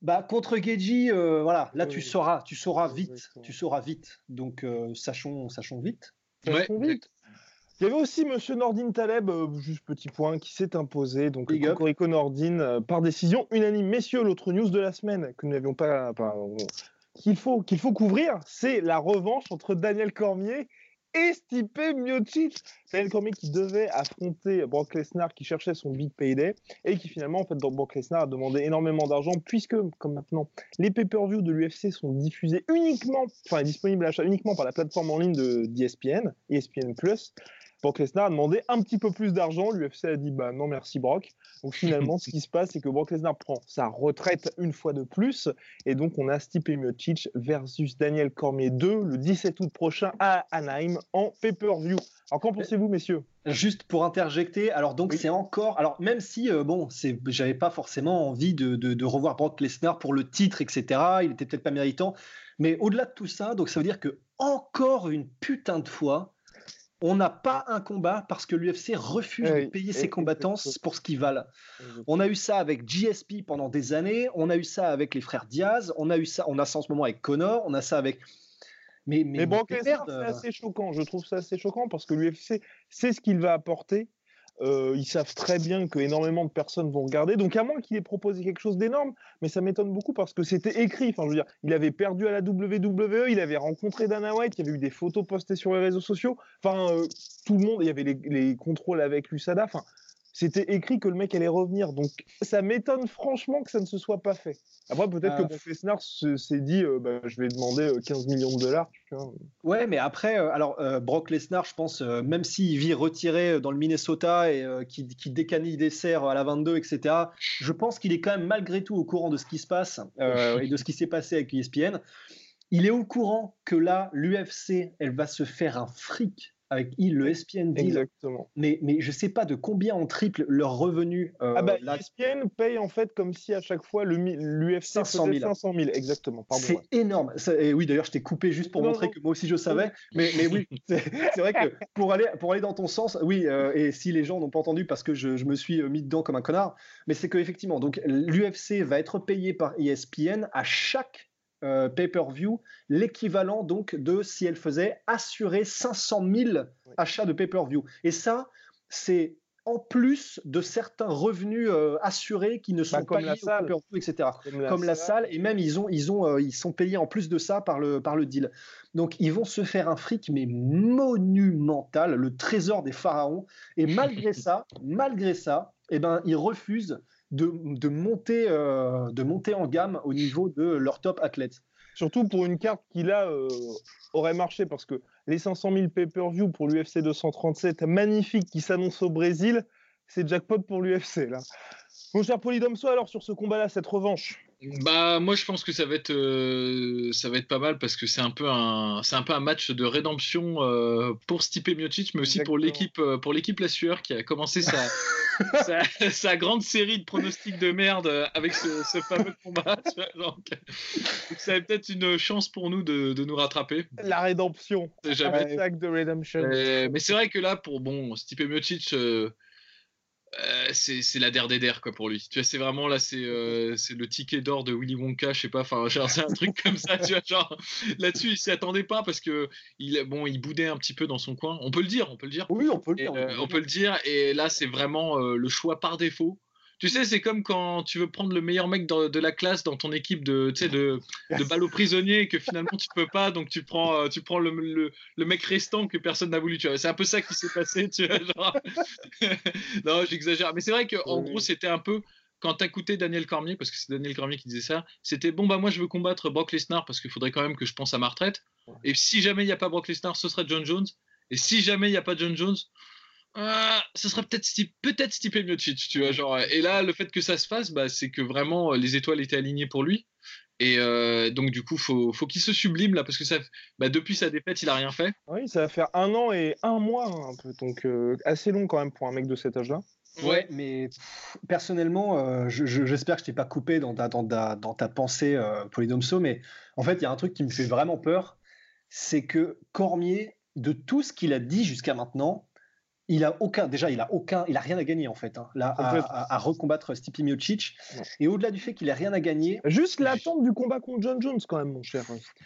Bah, contre Geji, voilà, là tu sauras, tu sauras vite, tu sauras vite. Donc sachons, sachons vite. Sachons vite. Il y avait aussi Monsieur Nordin Taleb, euh, juste petit point, qui s'est imposé. Donc, Cocorico Nordin, euh, par décision unanime. Messieurs, l'autre news de la semaine que nous n'avions pas. qu'il faut, qu'il faut couvrir, c'est la revanche entre Daniel Cormier et Stipe Miocic. Daniel Cormier qui devait affronter Brock Lesnar qui cherchait son big payday et qui finalement, en fait, Brock Lesnar a demandé énormément d'argent puisque, comme maintenant, les pay-per-view de l'UFC sont diffusés uniquement, enfin, disponibles à achat uniquement par la plateforme en ligne de d'ESPN, ESPN Plus. Brock Lesnar a demandé un petit peu plus d'argent. L'UFC a dit bah non merci Brock. Donc finalement, *laughs* ce qui se passe, c'est que Brock Lesnar prend sa retraite une fois de plus. Et donc on a Stipe Miocic versus Daniel Cormier 2 le 17 août prochain à Anaheim en pay-per-view. Alors qu'en pensez-vous, messieurs? Juste pour interjecter, alors donc c'est encore, alors même si euh, bon, c'est, j'avais pas forcément envie de, de, de, revoir Brock Lesnar pour le titre, etc. Il était peut-être pas méritant, mais au-delà de tout ça, donc ça veut dire que encore une putain de fois, on n'a pas un combat parce que l'UFC refuse de payer ses combattants pour ce qu'ils valent. On a eu ça avec GSP pendant des années, on a eu ça avec les frères Diaz, on a eu ça, on a ça en ce moment avec Connor, on a ça avec. Mais, mais, mais c'est assez choquant. Je trouve ça assez choquant parce que l'UFC sait ce qu'il va apporter euh, ils savent très bien que énormément de personnes vont regarder. Donc, à moins qu'il ait proposé quelque chose d'énorme, mais ça m'étonne beaucoup parce que c'était écrit. Enfin, je veux dire, il avait perdu à la WWE, il avait rencontré Dana White, il y avait eu des photos postées sur les réseaux sociaux. Enfin, euh, tout le monde, il y avait les, les contrôles avec l'USADA. Enfin, c'était écrit que le mec allait revenir. Donc ça m'étonne franchement que ça ne se soit pas fait. Après, peut-être que ah. Brock Lesnar s'est dit euh, bah, je vais demander 15 euh, millions de dollars. Ouais, mais après, euh, alors Brock Lesnar, je pense, même s'il vit retiré dans le Minnesota et qui, qui décanille des serres à la 22, etc., je pense qu'il est quand même malgré tout au courant de ce qui se passe et de ce qui s'est passé avec ESPN. Il est au courant que là, l'UFC, elle va se faire un fric avec le ESPN deal. Exactement. Mais, mais je ne sais pas de combien en triple leur revenu. Euh, ah bah, ESPN paye en fait comme si à chaque fois l'UFC 500 000. 500 000. Exactement. C'est énorme. et oui, d'ailleurs, je t'ai coupé juste pour montrer que moi aussi je savais. Mais, mais oui, *laughs* c'est vrai que pour aller, pour aller dans ton sens, oui, euh, et si les gens n'ont pas entendu parce que je, je, me suis mis dedans comme un connard, mais c'est qu'effectivement, donc l'UFC va être payé par ESPN à chaque euh, pay-per-view, l'équivalent donc de si elle faisait assurer 500 000 achats de pay-per-view. Et ça, c'est en plus de certains revenus euh, assurés qui ne bah, sont pas liés au pay-per-view, etc. Comme, la, salle. et même ils ont, ils ont, euh, ils sont payés en plus de ça par le, par le deal. Donc ils vont se faire un fric mais monumental, le trésor des pharaons. Et malgré *laughs* ça, malgré ça, eh ben ils refusent de, monter, euh, de monter en gamme au niveau de leur top athlètes. Surtout pour une carte qui là euh, aurait marché parce que les 500 000 pay-per-view pour l'UFC 237 magnifique qui s'annonce au Brésil, c'est jackpot pour l'UFC là. Mon cher Polydomso, alors sur ce combat-là, cette revanche bah moi je pense que ça va être euh, ça va être pas mal parce que c'est un peu un c'est un peu un match de rédemption euh, pour Stipe Miocic mais aussi pour l'équipe euh, pour l'équipe La Sueur qui a commencé sa, *laughs* sa, grande série de pronostics de merde avec ce, fameux combat *laughs* donc, ça va peut-être une chance pour nous de, de, nous rattraper. La rédemption. Jamais de redemption mais c'est vrai que là pour bon Stipe Miocic euh, c'est la der des der quoi pour lui. Tu vois, c'est vraiment là, c'est euh, le ticket d'or de Willy Wonka, je sais pas, enfin, c'est un truc *laughs* comme ça, tu vois, genre là-dessus, il s'y attendait pas parce que il, bon, il boudait un petit peu dans son coin. On peut le dire, on peut le dire. Oui, on peut le dire. Euh, on peut le dire. Et là, c'est vraiment le choix par défaut. Tu sais, c'est comme quand tu veux prendre le meilleur mec de la classe dans ton équipe de, de, de prisonniers et que finalement tu peux pas, donc tu prends, euh, tu prends le, le, mec restant que personne n'a voulu. C'est un peu ça qui s'est passé. Tu vois, genre... *laughs* non, j'exagère, mais c'est vrai qu'en gros, c'était un peu quand tu écouté Daniel Cormier, parce que c'est Daniel Cormier qui disait ça, c'était bon, bah moi je veux combattre Brock Lesnar parce qu'il faudrait quand même que je pense à ma retraite. Et si jamais il n'y a pas Brock Lesnar, ce serait John Jones. Et si jamais il n'y a pas John Jones, ah, ce serait peut-être peut-être Stipe Miocic, tu vois, genre. Et là, le fait que ça se fasse, bah, c'est que vraiment euh, les étoiles étaient alignées pour lui. Et euh, donc du coup, faut, faut qu'il se sublime là, parce que ça, bah, depuis sa défaite, il a rien fait. Oui, ça va faire un an et un mois, hein, un peu, donc euh, assez long quand même pour un mec de cet âge-là. Ouais, mais personnellement, j'espère que je t'ai pas coupé dans ta, dans ta, dans ta pensée, Polydomso, mais en fait, il y a un truc qui me fait vraiment peur, c'est que Cormier, de tout ce qu'il a dit jusqu'à maintenant, il a aucun, déjà, il a aucun, il a rien à gagner en fait, hein, là, à, recombattre Stipe Miocic. Et au-delà du fait qu'il a rien à gagner, juste l'attente du combat contre John Jones quand même, mon cher.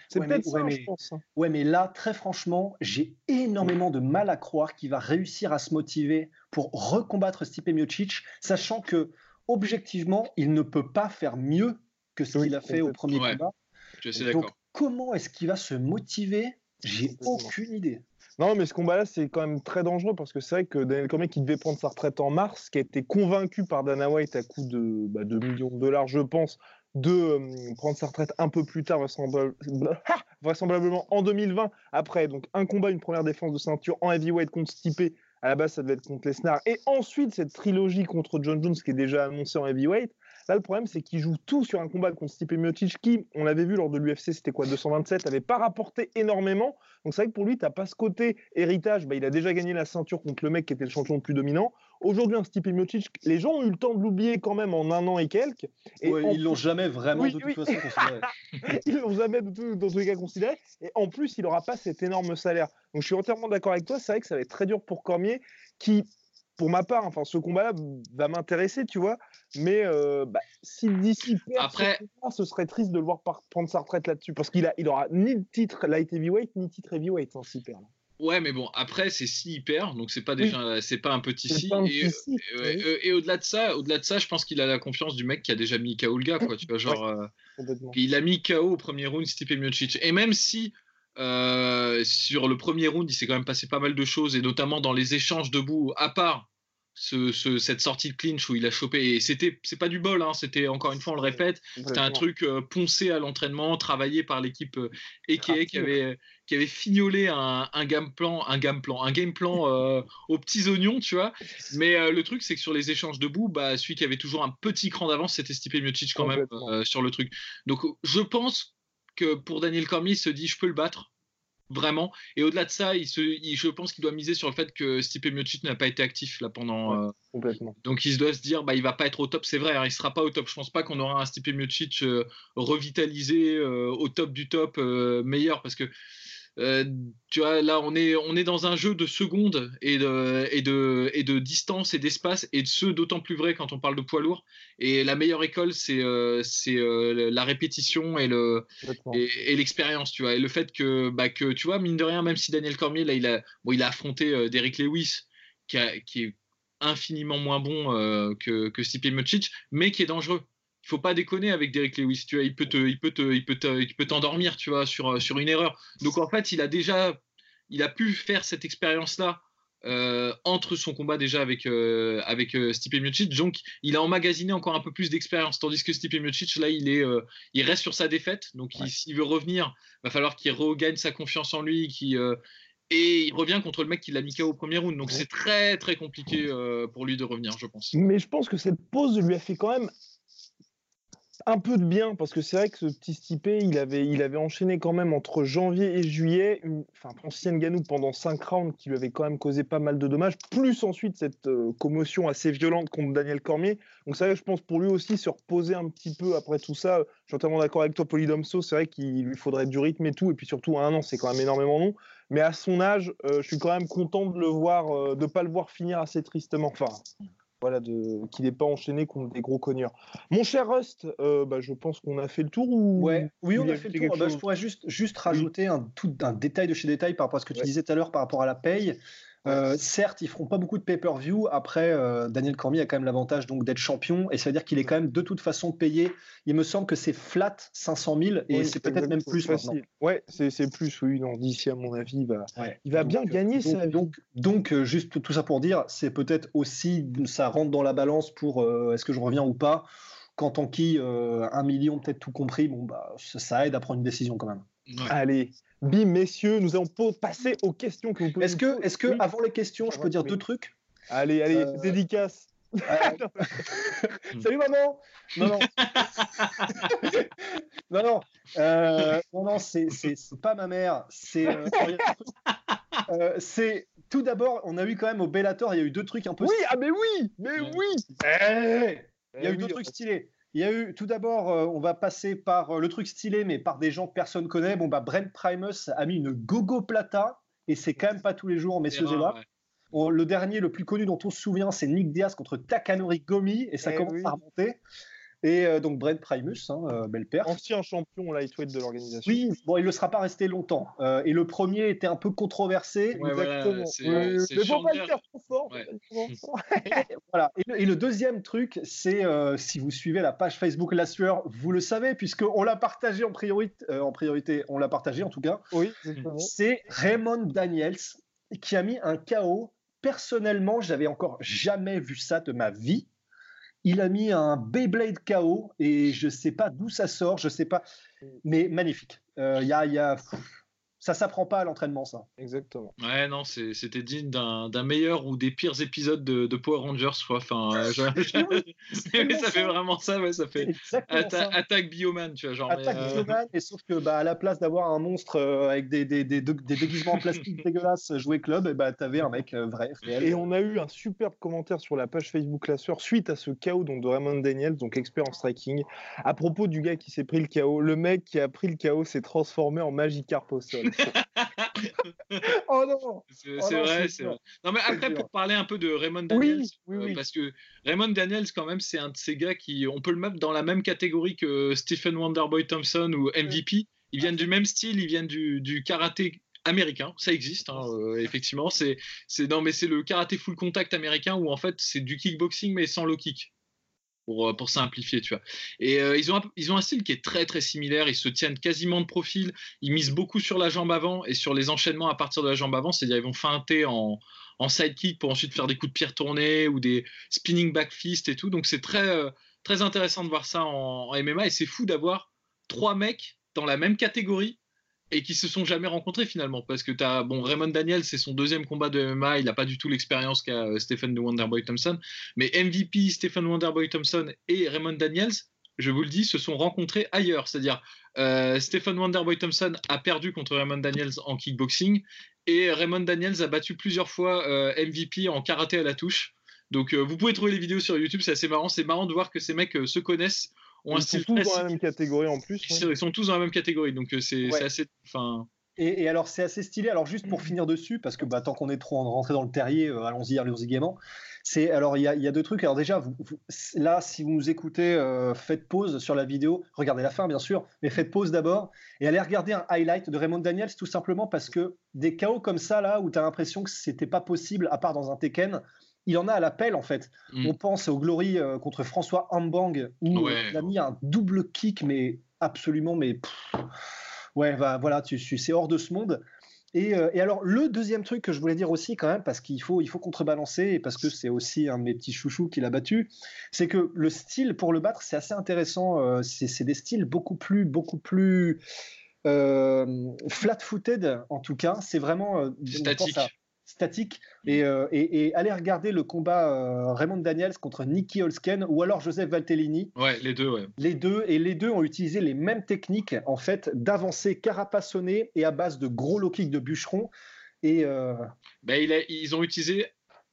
C'est peut-être ça, mais, je pense. Hein. Ouais, mais là, très franchement, j'ai énormément de mal à croire qu'il va réussir à se motiver pour recombattre Stipe Miocic, sachant que objectivement, il ne peut pas faire mieux que ce qu'il a fait au premier combat. Je suis Donc, comment est-ce qu'il va se motiver? J'ai aucune idée. Non, mais ce combat-là, c'est quand même très dangereux parce que c'est vrai que Daniel Cormier, qui devait prendre sa retraite en mars, qui a été convaincu par Dana White à coût de, bah, millions de dollars, je pense, de euh, prendre sa retraite un peu plus tard, *laughs* vraisemblablement en 2020, après donc un combat, une première défense de ceinture en heavyweight contre Stipe. À la base, ça devait être contre Lesnar. Et ensuite, cette trilogie contre John Jones qui est déjà annoncée en heavyweight. Là, le problème, c'est qu'il joue tout sur un combat contre Stipe Miocic qui, on l'avait vu lors de l'UFC, c'était quoi, 227, avait pas rapporté énormément. Donc c'est vrai que pour lui, tu n'as pas ce côté héritage. Bah, il a déjà gagné la ceinture contre le mec qui était le champion le plus dominant. Aujourd'hui, un Stipe Miocic, les gens ont eu le temps de l'oublier quand même en un an et quelques. Et Ils l'ont jamais vraiment de toute façon considéré. *laughs* ils l'ont jamais de tout, dans tous les cas considéré. Et en plus, il n'aura pas cet énorme salaire. Donc je suis entièrement d'accord avec toi. C'est vrai que ça va être très dur pour Cormier qui pour ma part, enfin, ce combat-là va m'intéresser, tu vois. Mais euh, bah, si d'ici après, ce, serait triste de le voir prendre sa retraite là-dessus, parce qu'il a, il aura ni le titre light heavyweight ni le titre heavyweight, hein, s'il perd. Ouais, mais bon, après c'est si hyper, donc c'est pas déjà, c'est pas un petit si. Et, au-delà de ça, au-delà de ça, je pense qu'il a la confiance du mec qui a déjà mis KO le gars, quoi. Tu vois, genre, euh, il a mis KO au premier round Stipe Miocic. Et même si euh, sur le premier round, il s'est quand même passé pas mal de choses, et notamment dans les échanges debout, à part cette sortie de clinch où il a chopé. Et c'était, c'est pas du bol, hein, c'était encore une fois, on le répète, c'était un truc euh, poncé à l'entraînement, travaillé par l'équipe euh, Eke qui avait, qui avait fignolé un, game plan, un game plan, un game plan euh, aux petits oignons, tu vois. Mais le truc, c'est que sur les échanges debout, bah, celui qui avait toujours un petit cran d'avance, c'était Stipe Miocic quand même sur le truc. Donc, je pense que pour Daniel Cormier, il se dit, je peux le battre vraiment. Et au-delà de ça, il se, je pense qu'il doit miser sur le fait que Stipe Miocic n'a pas été actif là pendant. Euh, complètement. Donc il doit se dire, bah il va pas être au top. C'est vrai, hein, il sera pas au top. Je pense pas qu'on aura un Stipe Miocic euh, revitalisé euh, au top du top, meilleur parce que euh, tu vois, là, on est, on est dans un jeu de secondes et de, et de, et de distance et d'espace, et de ce d'autant plus vrai quand on parle de poids lourd. Et la meilleure école, c'est euh, c'est euh, la répétition et le et, l'expérience, tu vois. Et le fait que, bah, que, tu vois, mine de rien, même si Daniel Cormier, là, il a, bon, il a affronté Derrick Lewis, qui, qui est infiniment moins bon que, que Stipe Miocic, mais qui est dangereux faut pas déconner avec Derek Lewis. Tu vois, il peut te, il peut te, il peut il peut t'endormir, tu vois, sur sur une erreur. Donc en fait, il a déjà, il a pu faire cette expérience là. Euh, entre son combat déjà avec, euh, avec euh, Stipe Miocic, donc il a emmagasiné encore un peu plus d'expérience, tandis que Stipe Miocic, là, il, est, il reste sur sa défaite, donc s'il veut revenir, va falloir qu'il regagne sa confiance en lui, qui et il revient contre le mec qui l'a mis KO au premier round, donc c'est très très compliqué pour lui de revenir, je pense. Mais je pense que cette pause lui a fait quand même un peu de bien parce que c'est vrai que ce petit Stipe, il avait, il avait enchaîné quand même entre janvier et juillet, enfin ancienne Ganou pendant 5 rounds qui lui avait quand même causé pas mal de dommages, plus ensuite cette euh, commotion assez violente contre Daniel Cormier. Donc c'est vrai que je pense pour lui aussi se reposer un petit peu après tout ça. Je suis entièrement d'accord avec toi, Polydomso, c'est vrai qu'il lui faudrait du rythme et tout, et puis surtout un an, c'est quand même énormément long. Mais à son âge, euh, je suis quand même content de le voir, euh, de pas le voir finir assez tristement. Enfin, voilà, de, qu'il n'ait pas enchaîné contre des gros cogneurs. Mon cher Rust, euh, bah, je pense qu'on a fait le tour. Ou... Ouais, oui, on a fait le tour. Bah, je pourrais juste, juste rajouter un, tout, un détail de chez détail par rapport à ce que tu disais tout à l'heure par rapport à la paye. Euh, certes, ils feront pas beaucoup de pay-per-view. Après, euh, Daniel Cormier a quand même l'avantage donc d'être champion, et ça veut dire qu'il est quand même de toute façon payé. Il me semble que c'est flat 500 000 et c'est peut-être même plus maintenant. Ouais, c'est plus, oui. d'ici à mon avis, il va, il va bien gagner donc, sa donc, donc, euh, juste tout ça pour dire, c'est peut-être aussi ça rentre dans la balance pour est-ce que je reviens ou pas? Quand on qui un million peut-être tout compris, bon bah ça aide à prendre une décision quand même. Allez, bim, messieurs, nous allons passer aux questions que vous pouvez. Est-ce que, est que avant les questions, je peux dire deux trucs? Allez, allez, euh, dédicace. *laughs* Salut maman. Non non. *laughs* non non. Euh, non non, c'est pas ma mère. C'est *laughs* euh, c'est tout d'abord, on a eu quand même au Bellator, il y a eu deux trucs un peu. Oui, ah mais oui, mais oui. Eh, il y a eu deux trucs stylés. Il y a eu tout d'abord, euh, on va passer par euh, le truc stylé, mais par des gens que personne connaît. Bon, bah, Brent Primus a mis une Gogo Plata, et c'est quand même pas tous les jours, messieurs et là. le dernier, le plus connu dont on se souvient, c'est Nick Diaz contre Takanori Gomi, et ça eh commence à remonter. Et euh, donc Brent Primus, hein, euh, belle perte. Ancien champion lightweight de l'organisation. Oui, bon, il ne sera pas resté longtemps. Euh, et le premier était un peu controversé. exactement. mais bon, pas *laughs* le faire trop fort. voilà. Et le, deuxième truc, c'est si vous suivez la page Facebook La Sueur, vous le savez, puisqu'on l'a partagé en priorité, en priorité, on l'a partagé en tout cas. Oui, c'est Raymond Daniels qui a mis un KO. Personnellement, j'avais encore jamais vu ça de ma vie. Il a mis un Beyblade KO et je sais pas d'où ça sort, je sais pas, mais magnifique. Il euh, y a, y a ça s'apprend pas à l'entraînement, ça. Exactement. Ouais, non, c'était digne d'un meilleur ou des pires épisodes de, Power Rangers, quoi. Enfin, euh, *laughs* ça fait vraiment ça, ouais, ça fait attaque Bioman, tu vois. Genre, attaque euh, Bioman, et sauf que bah, à la place d'avoir un monstre euh, avec des, des, des, des, déguisements en plastique *laughs* dégueulasses jouer club, et bah, t'avais un mec vrai, réel. Et on a eu un superbe commentaire sur la page Facebook Classeur suite à ce chaos donc, de Raymond Daniels, donc expert en striking, à propos du gars qui s'est pris le chaos. Le mec qui a pris le chaos s'est transformé en Magikarp au sol. *laughs* oh non C'est oh vrai, c'est vrai. Non, mais après, pour parler un peu de Raymond Daniels, euh, parce que Raymond Daniels, quand même, c'est un de ces gars qui, on peut le mettre dans la même catégorie que Stephen Wonderboy Thompson ou MVP. Ils viennent du même style, ils viennent du, du karaté américain, ça existe hein, euh, effectivement. C'est, non mais c'est le karaté full contact américain où en fait c'est du kickboxing mais sans low kick. Euh, pour, simplifier, tu vois. Et euh, ils, ont un, ils ont un style qui est très très similaire, ils se tiennent quasiment de profil, ils misent beaucoup sur la jambe avant et sur les enchaînements à partir de la jambe avant, c'est-à-dire ils vont feinter en, en sidekick pour ensuite faire des coups de pierre tournés ou des spinning back fist et tout. Donc c'est très, euh, très intéressant de voir ça en MMA et c'est fou d'avoir trois mecs dans la même catégorie et qui se sont jamais rencontrés finalement parce que as bon Raymond Daniels c'est son deuxième combat de MMA il n'a pas du tout l'expérience qu'a euh, Stephen Wonderboy Thompson mais MVP Stephen Wonderboy Thompson et Raymond Daniels je vous le dis se sont rencontrés ailleurs. C'est-à-dire euh, Stephen Wonderboy Thompson a perdu contre Raymond Daniels en kickboxing et Raymond Daniels a battu plusieurs fois euh, MVP en karaté à la touche. Donc vous pouvez trouver les vidéos sur YouTube c'est assez marrant. C'est marrant de voir que ces mecs se connaissent ils sont tous dans la même catégorie en plus. Ils sont tous dans la même catégorie, donc euh, c'est assez. Et, alors c'est assez stylé. Alors juste pour finir dessus, parce que bah, tant qu'on est trop rentré dans le terrier, euh, allons-y, allons-y gaiement. C'est alors il y, y, a deux trucs. Alors déjà, vous, là, si vous nous écoutez, euh, faites pause sur la vidéo, regardez la fin bien sûr, mais faites pause d'abord et allez regarder un highlight de Raymond Daniels, tout simplement parce que des chaos comme ça là, où tu as l'impression que c'était pas possible, à part dans un Tekken, il en a à l'appel en fait. Mm. On pense au Glory euh, contre François Hambang où il a mis un double kick, mais absolument, mais ouais, bah, voilà, tu, c'est hors de ce monde. Euh, et, alors, le deuxième truc que je voulais dire aussi, quand même, parce qu'il faut, il faut contrebalancer, et parce que c'est aussi un de mes petits chouchous qui l'a battu, c'est que le style pour le battre, c'est assez intéressant. Euh, c'est, des styles beaucoup plus, beaucoup plus flat-footed, en tout cas. C'est vraiment. Statique statique et, euh, et, aller regarder le combat euh, Raymond Daniels contre Nicky Holsken ou alors Joseph Valtellini. Ouais, les deux, ouais. Les deux, et les deux ont utilisé les mêmes techniques en fait d'avancée carapassonnée et à base de gros low kick de bûcheron. Et euh, ben, il a, ils ont utilisé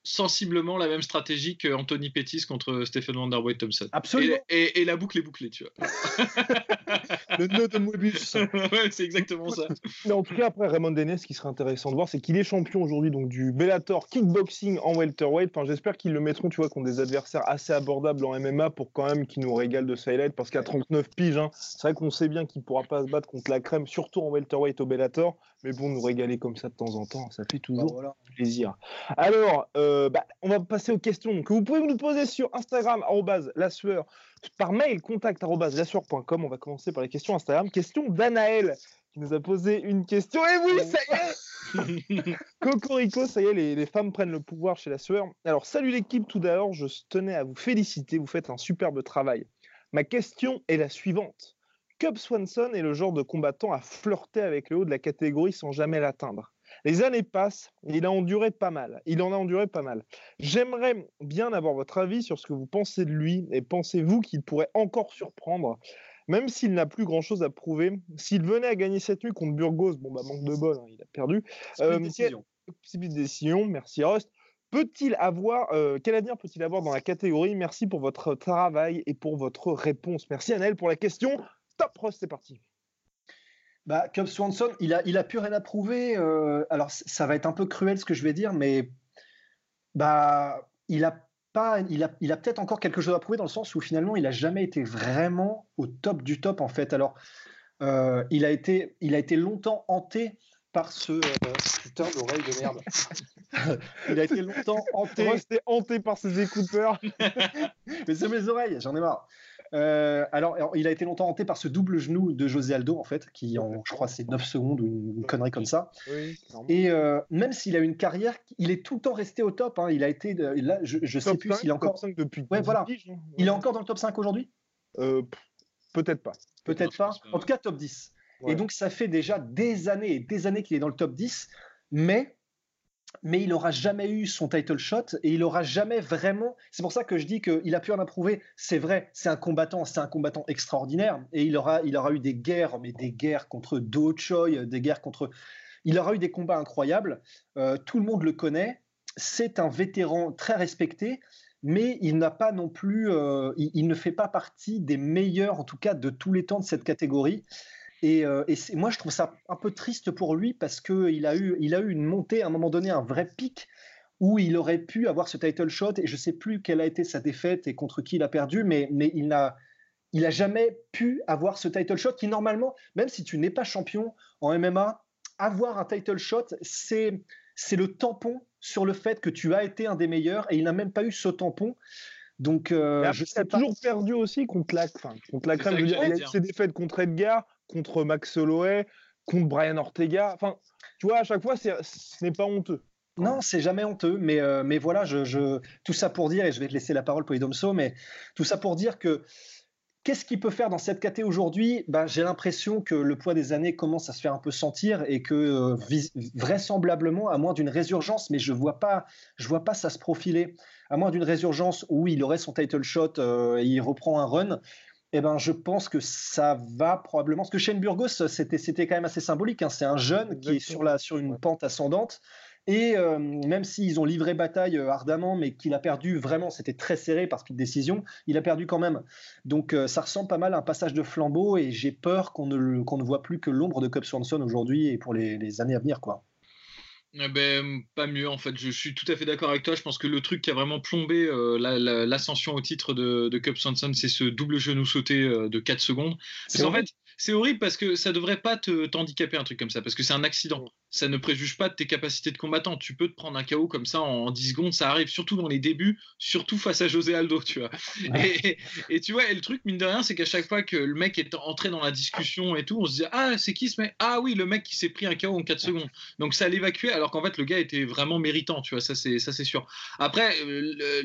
sensiblement la même stratégie que Anthony Pettis contre Stephen Wonderboy Thompson. Absolument. Et, la boucle est bouclée, tu vois. *laughs* le nœud de Moebius. *laughs* ouais, c'est exactement ça. Mais en tout cas, après Raymond Dennis, ce qui serait intéressant de voir, c'est qu'il est champion aujourd'hui donc du Bellator kickboxing en welterweight. Enfin, j'espère qu'ils le mettront, tu vois, contre des adversaires assez abordables en MMA pour quand même qu'ils nous régalent de highlight parce qu'à 39 piges, hein, c'est vrai qu'on sait bien qu'il pourra pas se battre contre la crème, surtout en welterweight au Bellator. Mais bon, nous régaler comme ça de temps en temps, ça fait toujours bah, plaisir. Alors, euh, bah, on va passer aux questions que vous pouvez nous poser sur Instagram, la sueur, par mail, contact On va commencer par les questions Instagram. Question d'Anaël qui nous a posé une question. Et oui, ça y est *laughs* Cocorico, ça y est, les, les, femmes prennent le pouvoir chez la sueur. Alors, salut l'équipe, tout d'abord, je tenais à vous féliciter, vous faites un superbe travail. Ma question est la suivante. Cub Swanson est le genre de combattant à flirter avec le haut de la catégorie sans jamais l'atteindre. Les années passent, il a enduré pas mal. Il en a enduré pas mal. J'aimerais bien avoir votre avis sur ce que vous pensez de lui et pensez-vous qu'il pourrait encore surprendre, même s'il n'a plus grand-chose à prouver. S'il venait à gagner cette nuit contre Burgos, bon bah manque de bol, hein, il a perdu. Euh, décision. décision. Merci Rust. Peut-il avoir, euh, quel avenir peut-il avoir dans la catégorie? Merci pour votre travail et pour votre réponse. Merci Annelle pour la question. Top Ross, c'est parti. Bah, Cub Swanson, il a, il a plus rien à prouver. Euh, alors, ça va être un peu cruel ce que je vais dire, mais bah, il a pas, il a, il a peut-être encore quelque chose à prouver dans le sens où finalement, il n'a jamais été vraiment au top du top en fait. Alors, euh, il a été, il a été longtemps hanté par ce euh, putain d'oreille de merde. *laughs* il a été longtemps hanté. Resté hanté par ses écouteurs. *laughs* mais c'est mes oreilles, j'en ai marre. Euh, alors, il a été longtemps hanté par ce double genou de José Aldo, en fait, qui en, je crois, c'est 9 secondes ou une, connerie comme ça. et euh, même s'il a une carrière, il est tout le temps resté au top. Hein. Il a été, là, je, ne sais plus s'il est encore. 5 depuis ouais, voilà. Hein. Il est encore dans le top 5 aujourd'hui? Euh, Peut-être pas. Peut-être pas. En tout cas, top 10. Et donc, ça fait déjà des années et des années qu'il est dans le top 10. Mais mais il n'aura jamais eu son title shot et il n'aura jamais vraiment. C'est pour ça que je dis qu'il a pu en approuver. C'est vrai, c'est un combattant, c'est un combattant extraordinaire et il aura, il aura eu des guerres, mais des guerres contre Do Choi, des guerres contre. Il aura eu des combats incroyables. Euh, tout le monde le connaît. C'est un vétéran très respecté, mais il n'a pas non plus. Euh, il, ne fait pas partie des meilleurs, en tout cas, de tous les temps de cette catégorie. Et, euh, moi, je trouve ça un peu triste pour lui parce qu'il a, eu, il a eu une montée, à un moment donné, un vrai pic où il aurait pu avoir ce title shot. Et je ne sais plus quelle a été sa défaite et contre qui il a perdu, mais, il n'a jamais pu avoir ce title shot qui, normalement, même si tu n'es pas champion en MMA, avoir un title shot, c'est le tampon sur le fait que tu as été un des meilleurs et il n'a même pas eu ce tampon. Donc, euh, je sais toujours perdu aussi contre la, contre la crème. il a eu ses défaites contre Edgar, contre Max Holloway, contre Brian Ortega. Enfin, tu vois, à chaque fois, ce n'est pas honteux. Non, c'est jamais honteux, mais, euh, mais voilà, je, tout ça pour dire, et je vais te laisser la parole, Polydomso, mais tout ça pour dire que qu'est-ce qu'il peut faire dans cette KT aujourd'hui? Ben, J'ai l'impression que le poids des années commence à se faire un peu sentir et que euh, vraisemblablement, à moins d'une résurgence, mais je ne vois, pas, je vois pas ça se profiler, à moins d'une résurgence où il aurait son title shot euh, et il reprend un run, eh ben, je pense que ça va probablement. Parce que Shane Burgos, c'était, c'était quand même assez symbolique. Hein. C'est un jeune qui est sur, la, sur une pente ascendante. Et euh, même s'ils ont livré bataille euh, ardemment, mais qu'il a perdu vraiment, c'était très serré par speed décision, il a perdu quand même. Donc euh, ça ressemble pas mal à un passage de flambeau et j'ai peur qu'on ne, qu'on ne voit plus que l'ombre de Cub Swanson aujourd'hui et pour les, les années à venir. quoi. Eh ben, pas mieux en fait, je suis tout à fait d'accord avec toi. Je pense que le truc qui a vraiment plombé euh, l'ascension au titre de, de Cup c'est ce double genou sauté euh, de 4 secondes. Parce en fait, c'est horrible parce que ça devrait pas te t'handicaper un truc comme ça parce que c'est un accident. Ça ne préjuge pas de tes capacités de combattant. Tu peux te prendre un KO comme ça en 10 secondes, ça arrive surtout dans les débuts, surtout face à José Aldo, tu vois. Et, tu vois, et le truc mine de rien, c'est qu'à chaque fois que le mec est entré dans la discussion et tout, on se dit ah c'est qui ce mec? Ah oui, le mec qui s'est pris un KO en 4 secondes. Donc ça l'évacuait alors qu'en fait le gars était vraiment méritant, tu vois. Ça c'est ça c'est sûr. Après, euh,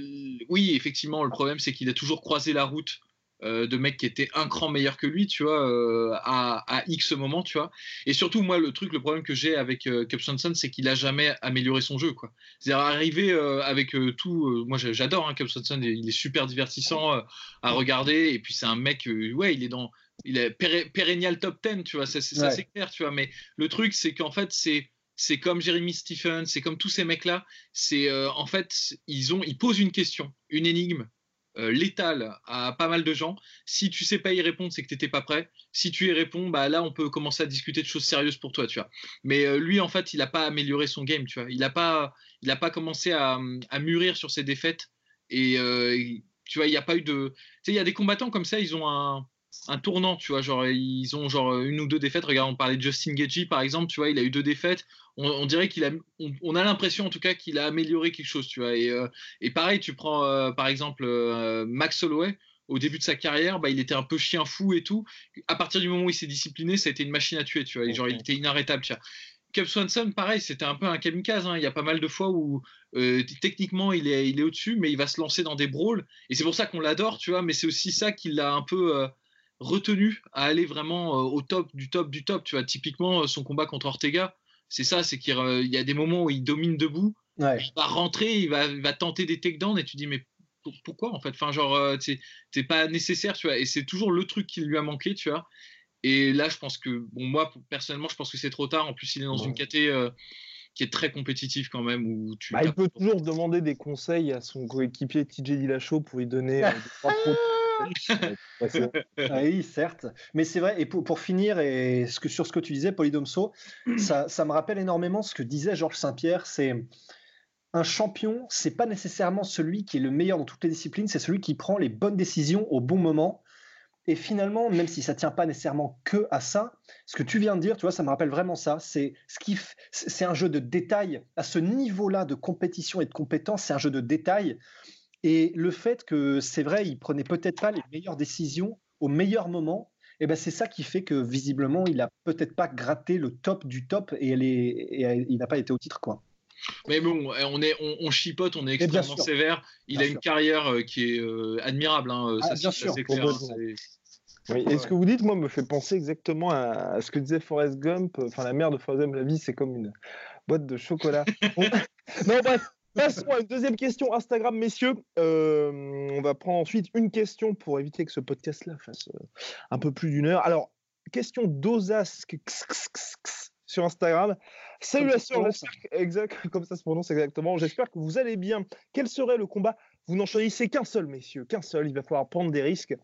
oui effectivement, le problème c'est qu'il a toujours croisé la route euh, de mecs qui étaient un cran meilleurs que lui, tu vois, euh, à, à, X moment, tu vois. Et surtout, moi, le truc, le problème que j'ai avec euh, c'est qu'il a jamais amélioré son jeu, quoi. C'est-à-dire arriver avec tout. moi, j'adore hein, il est super divertissant à regarder, et puis c'est un mec, ouais, il est dans. Il est pérennial top 10, tu vois, ça, c'est clair, tu vois. Mais le truc, c'est qu'en fait, c'est c'est comme Jeremy Stephens, c'est comme tous ces mecs-là. C'est en fait, ils ont, ils posent une question, une énigme, euh, létal à pas mal de gens. Si tu sais pas y répondre, c'est que tu n'étais pas prêt. Si tu y réponds, bah là, on peut commencer à discuter de choses sérieuses pour toi, tu vois. Mais euh, lui, en fait, il n'a pas amélioré son game, tu vois. Il n'a pas, il a pas commencé à, mûrir sur ses défaites. Et euh, tu vois, il n'y a pas eu de. Il y a des combattants comme ça, ils ont un, un tournant, tu vois. Genre, ils ont genre une ou deux défaites. Regarde, on parlait de Justin Gagey, par exemple, tu vois, il a eu deux défaites. On, dirait qu'il a, on, a l'impression en tout cas qu'il a amélioré quelque chose, tu vois. Et, euh, et pareil, tu prends euh, par exemple euh, Max Holloway. Au début de sa carrière, bah, il était un peu chien fou et tout. À partir du moment où il s'est discipliné, ça a été une machine à tuer, tu vois. Genre, il était inarrêtable, tu vois. Cap Swanson, pareil, c'était un peu un kamikaze. Hein. Il y a pas mal de fois où techniquement il est, il est au-dessus, mais il va se lancer dans des brawls. Et c'est pour ça qu'on l'adore, tu vois. Mais c'est aussi ça qui l'a un peu retenu à aller vraiment euh, au top du top du top. Tu vois, typiquement, euh, son combat contre Ortega, c'est ça, c'est qu'il y a des moments où il domine debout, il va rentrer, il va, va tenter des takedowns et tu dis, mais pourquoi en fait? Enfin, genre, euh, c'est pas nécessaire, tu vois, et c'est toujours le truc qui lui a manqué, tu vois. Et là, je pense que, bon, moi, personnellement, je pense que c'est trop tard. En plus, il est dans une KT qui est très compétitive quand même. Où tu bah, il peut toujours demander des conseils à son coéquipier TJ Dillashaw pour lui donner *laughs* des trois *laughs* oui, certes. Mais c'est vrai, et pour, finir, et ce que, sur ce que tu disais, Polydomso, *clears throat* ça, ça me rappelle énormément ce que disait Georges Saint-Pierre, c'est un champion, c'est pas nécessairement celui qui est le meilleur dans toutes les disciplines, c'est celui qui prend les bonnes décisions au bon moment. Et finalement, même si ça tient pas nécessairement que à ça, ce que tu viens de dire, tu vois, ça me rappelle vraiment ça. C'est ce qui, c'est un jeu de détails à ce niveau-là de compétition et de compétence. C'est un jeu de détails Et le fait que c'est vrai, il prenait peut-être pas les meilleures décisions au meilleur moment, et eh ben c'est ça qui fait que visiblement il a peut-être pas gratté le top du top et, elle est, et il n'a pas été au titre quoi. Mais bon, on, est, on, chipote, on est extrêmement sévère. Il a une carrière euh, qui est euh, admirable, hein, ah, ça clair. Hein, et ce que vous dites, moi, me fait penser exactement à, ce que disait Forrest Gump. Enfin, la mère de Forrest Gump, la vie, c'est comme une boîte de chocolat. *laughs* non, bref. Passons à une deuxième question Instagram, messieurs. Euh, on va prendre ensuite une question pour éviter que ce podcast-là fasse un peu plus d'une heure. Alors, question d'Ozas sur Instagram. Salutations, exact, *laughs* comme ça se prononce exactement. J'espère que vous allez bien. Quel serait le combat? Vous n'en choisissez qu'un seul, messieurs, qu'un seul. Il va falloir prendre des risques.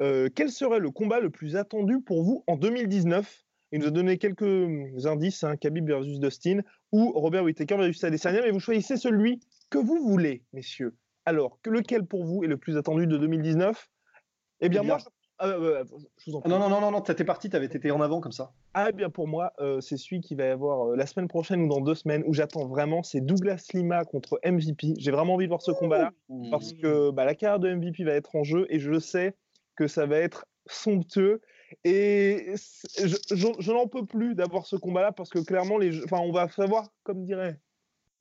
Euh, quel serait le combat le plus attendu pour vous en 2019 il nous a donné quelques indices, hein, Khabib versus Dustin ou Robert Whittaker versus Adesanya, mais vous choisissez celui que vous voulez, messieurs. Alors, que lequel pour vous est le plus attendu de 2019 Eh bien, eh moi, ah, je vous en Non, non, non, non, non t'étais parti, t'avais été en avant comme ça. Ah, bien pour moi, euh, c'est celui qui va y avoir euh, la semaine prochaine ou dans deux semaines, où j'attends vraiment, c'est Douglas Lima contre MVP. J'ai vraiment envie de voir ce combat-là, parce que bah, la carrière de MVP va être en jeu, et je sais que ça va être somptueux. Et je, n'en peux plus d'avoir ce combat-là, parce que clairement, les, enfin, on va savoir, comme dirait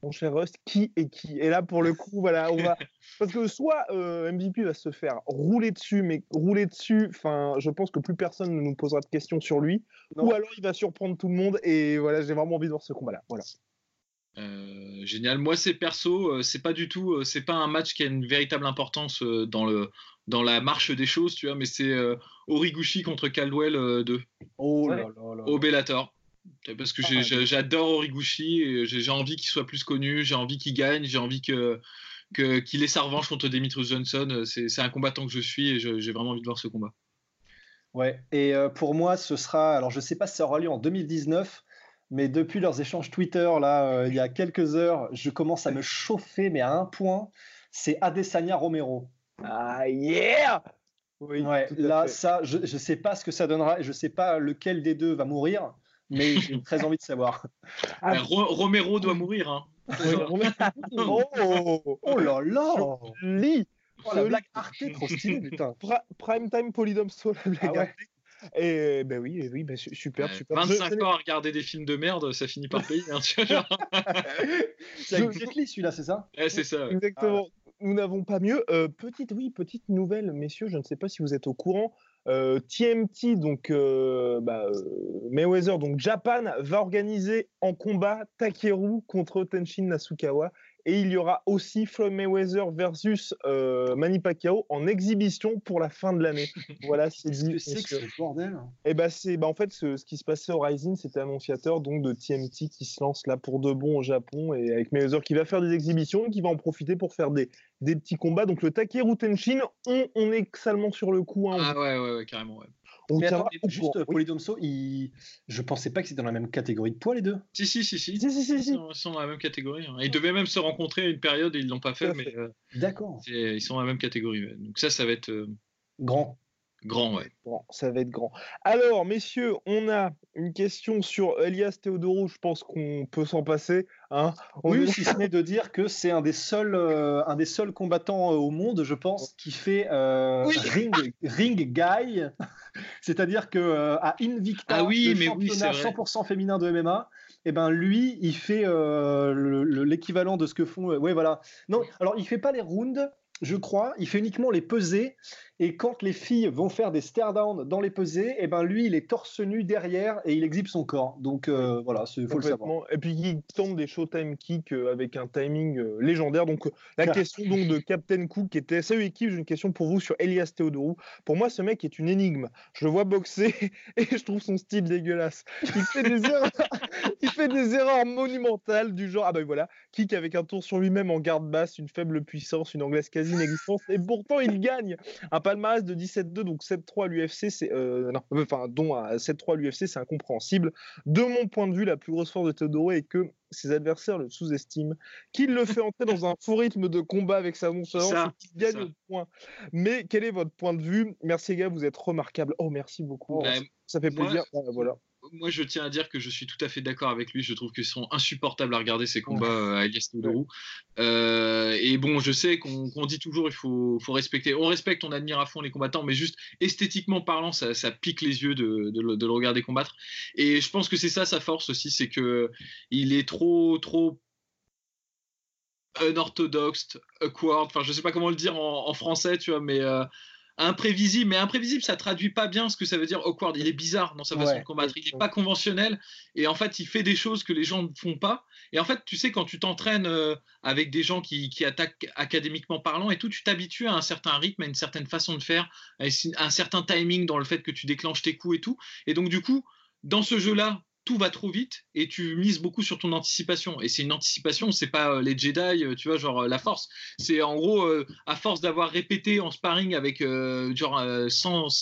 mon cher Rust, qui est qui. Et là, pour le coup, voilà, on va. *laughs* Parce que soit euh, MVP va se faire rouler dessus, mais rouler dessus, enfin, je pense que plus personne ne nous posera de questions sur lui. Ou alors il va surprendre tout le monde. Et voilà, j'ai vraiment envie de voir ce combat-là. Voilà. Euh, génial. Moi, c'est perso, euh, c'est pas du tout, c'est pas un match qui a une véritable importance dans le dans la marche des choses, tu vois, mais c'est Origuchi contre Caldwell 2. Oh là là là. Au Bellator. Parce que j'adore Origuchi, j'ai envie qu'il soit plus connu, j'ai envie qu'il gagne, j'ai envie que qu'il ait sa revanche contre Demetrius Johnson. C'est un combattant que je suis et j'ai vraiment envie de voir ce combat. Ouais, et euh, pour moi, ce sera. Alors, je ne sais pas si ça aura lieu en 2019, mais depuis leurs échanges Twitter, là, euh, il y a quelques heures, je commence à me chauffer, mais à un point. C'est Adesanya Romero. Ah, yeah! Oui, ouais, là, ça, je ne sais pas ce que ça donnera, je ne sais pas lequel des deux va mourir mais j'ai très envie de savoir. *laughs* Ah, Romero doit mourir. Hein. *laughs* oh, oh, là là Lit oh, La blague Arte, trop stylée, putain. Prime Time Polydome Soul, la blague ah ouais. Et ben oui, oui ben super, super. 25 ans à regarder des films de merde, ça finit par payer. Hein, *laughs* c'est avec Jet Li celui-là, c'est ça? C'est ça. Exactement. Nous n'avons pas mieux. Euh, petite, oui, petite nouvelle, messieurs, je ne sais pas si vous êtes au courant. TMT, euh, donc euh, bah, euh, Mayweather, donc Japan, va organiser en combat Takeru contre Tenshin Nasukawa. Et il y aura aussi Floyd Mayweather versus Manny Pacquiao en exhibition pour la fin de l'année. *laughs* Voilà, c'est dit. C'est que ce bordel Et eh bah c'est, bah en fait, ce, ce, qui se passait au Rising, c'était annonciateur donc de TMT qui se lance là pour de bon au Japon et avec Mayweather qui va faire des exhibitions et qui va en profiter pour faire des, des petits combats. Donc le Takeru Tenshin, on, on est salement sur le coup. Hein, ah ouais, ouais, ouais, carrément. Ouais. On mais attends, juste pour Polydomso, il... je pensais pas que c'était dans la même catégorie de poids les deux. Si, si, si, si. si, si, si, Ils, sont, dans la même catégorie. Hein. Ils devaient même se rencontrer à une période et ils l'ont pas fait, mais. Euh, D'accord. Ils sont dans la même catégorie. Donc ça, ça va être. Euh, Grand. Grand, ouais. Bon, ça va être grand. Alors, messieurs, on a une question sur Elias Théodoro. Je pense qu'on peut s'en passer. Hein oui, si ce n'est de dire que c'est un des seuls, euh, un des seuls combattants euh, au monde, je pense, qui fait euh, ring, ring guy. *laughs* C'est-à-dire que à Invicta, ah oui, le mais championnat 100% féminin de MMA, eh ben lui, il fait l'équivalent de ce que font. ouais, voilà. Non, alors il fait pas les rounds, je crois. Il fait uniquement les pesées. Et quand les filles vont faire des stare down dans les pesées, et eh ben lui, il est torse nu derrière et il exhibe son corps. Donc euh, voilà, il faut le savoir. Et puis il tombe des showtime kicks euh, avec un timing euh, légendaire. Donc la *laughs* question donc de Captain Cook qui était salut équipe, j'ai une question pour vous sur Elias Theodorou. Pour moi, ce mec est une énigme. Je le vois boxer *laughs* et je trouve son style dégueulasse. Il fait des *laughs* erreurs, il fait des erreurs monumentales du genre ah ben voilà, kick avec un tour sur lui-même en garde basse, une faible puissance, une anglaise quasi inexistante et pourtant il gagne. Un palmarès de 17-2, donc 7-3 à l'UFC, c'est euh, enfin dont à 7-3 à l'UFC, c'est incompréhensible. De mon point de vue, la plus grosse force de Teodoro est que ses adversaires le sous-estiment, qu'il le fait entrer dans un faux rythme de combat avec sa nonchalance et qu'il gagne au point. Mais quel est votre point de vue? Merci les gars, vous êtes remarquables. Oh merci beaucoup. Ben, ça fait plaisir. voilà moi, je tiens à dire que je suis tout à fait d'accord avec lui. Je trouve qu'ils sont insupportables à regarder ces combats à Elias Teodorou. Euh, et bon, je sais qu'on dit toujours il faut, faut, respecter. On respecte, on admire à fond les combattants, mais juste esthétiquement parlant, ça, ça pique les yeux de, de, de, le regarder combattre. Et je pense que c'est ça sa force aussi, c'est que il est trop, trop unorthodoxe, awkward. Enfin, je sais pas comment le dire en, en français, tu vois, mais euh, imprévisible, mais imprévisible, ça traduit pas bien ce que ça veut dire awkward. Il est bizarre dans sa façon de combattre. Il n'est pas conventionnel et en fait, il fait des choses que les gens ne font pas. Et en fait, tu sais, quand tu t'entraînes euh, avec des gens qui, attaquent académiquement parlant et tout, tu t'habitues à un certain rythme, à une certaine façon de faire, à un certain timing dans le fait que tu déclenches tes coups et tout. Et donc, du coup, dans ce jeu-là, tout va trop vite et tu mises beaucoup sur ton anticipation. Et c'est une anticipation, c'est pas euh, les Jedi, euh, tu vois, genre euh, la force. C'est en gros, à force d'avoir répété en sparring avec genre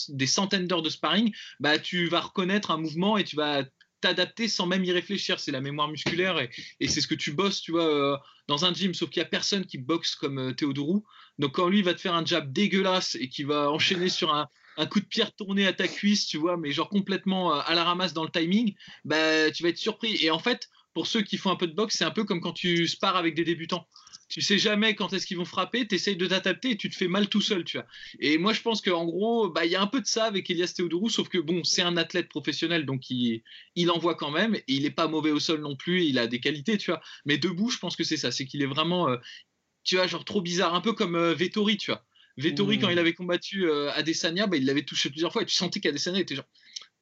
des centaines d'heures de sparring, bah tu vas reconnaître un mouvement et tu vas t'adapter sans même y réfléchir. C'est la mémoire musculaire et, c'est ce que tu bosses, tu vois, dans un gym. Sauf qu'il y a personne qui boxe comme Théodorou. Donc quand lui va te faire un jab dégueulasse et qui va enchaîner sur un, un coup de pierre tourné à ta cuisse, tu vois, mais genre complètement euh, à la ramasse dans le timing, bah, tu vas être surpris. Et en fait, pour ceux qui font un peu de boxe, c'est un peu comme quand tu spares avec des débutants. Tu sais jamais quand est-ce qu'ils vont frapper, tu essayes de t'adapter et tu te fais mal tout seul, tu vois. Et moi, je pense qu'en gros, bah, il y a un peu de ça avec Elias Théodorou, sauf que bon, c'est un athlète professionnel, donc il, il envoie quand même, et il n'est pas mauvais au sol non plus, il a des qualités, tu vois. Mais debout, je pense que c'est ça, c'est qu'il est vraiment, euh, tu vois, genre trop bizarre, un peu comme euh, Vettori, tu vois. Vettori, quand il avait combattu euh, Adesanya, bah, il l'avait touché plusieurs fois et tu sentais qu'Adesanya était genre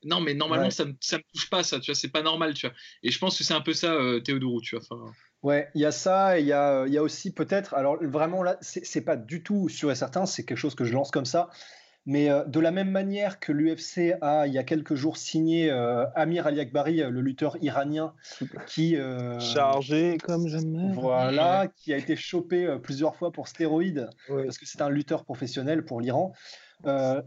non, mais normalement, ça ne me, touche pas, ça, tu vois, c'est pas normal, tu vois. Et je pense que c'est un peu ça, euh, Théodorou, tu vois. Enfin... Ouais, il y a ça, il y a, y a aussi peut-être, alors vraiment là, c'est pas du tout sûr et certain, c'est quelque chose que je lance comme ça, mais euh, de la même manière que l'UFC a, il y a quelques jours, signé euh, Amir Ali Akbari, euh, le lutteur iranien, qui. Chargé comme jamais. Voilà, qui a été chopé plusieurs fois pour stéroïdes, parce que c'est un lutteur professionnel pour l'Iran.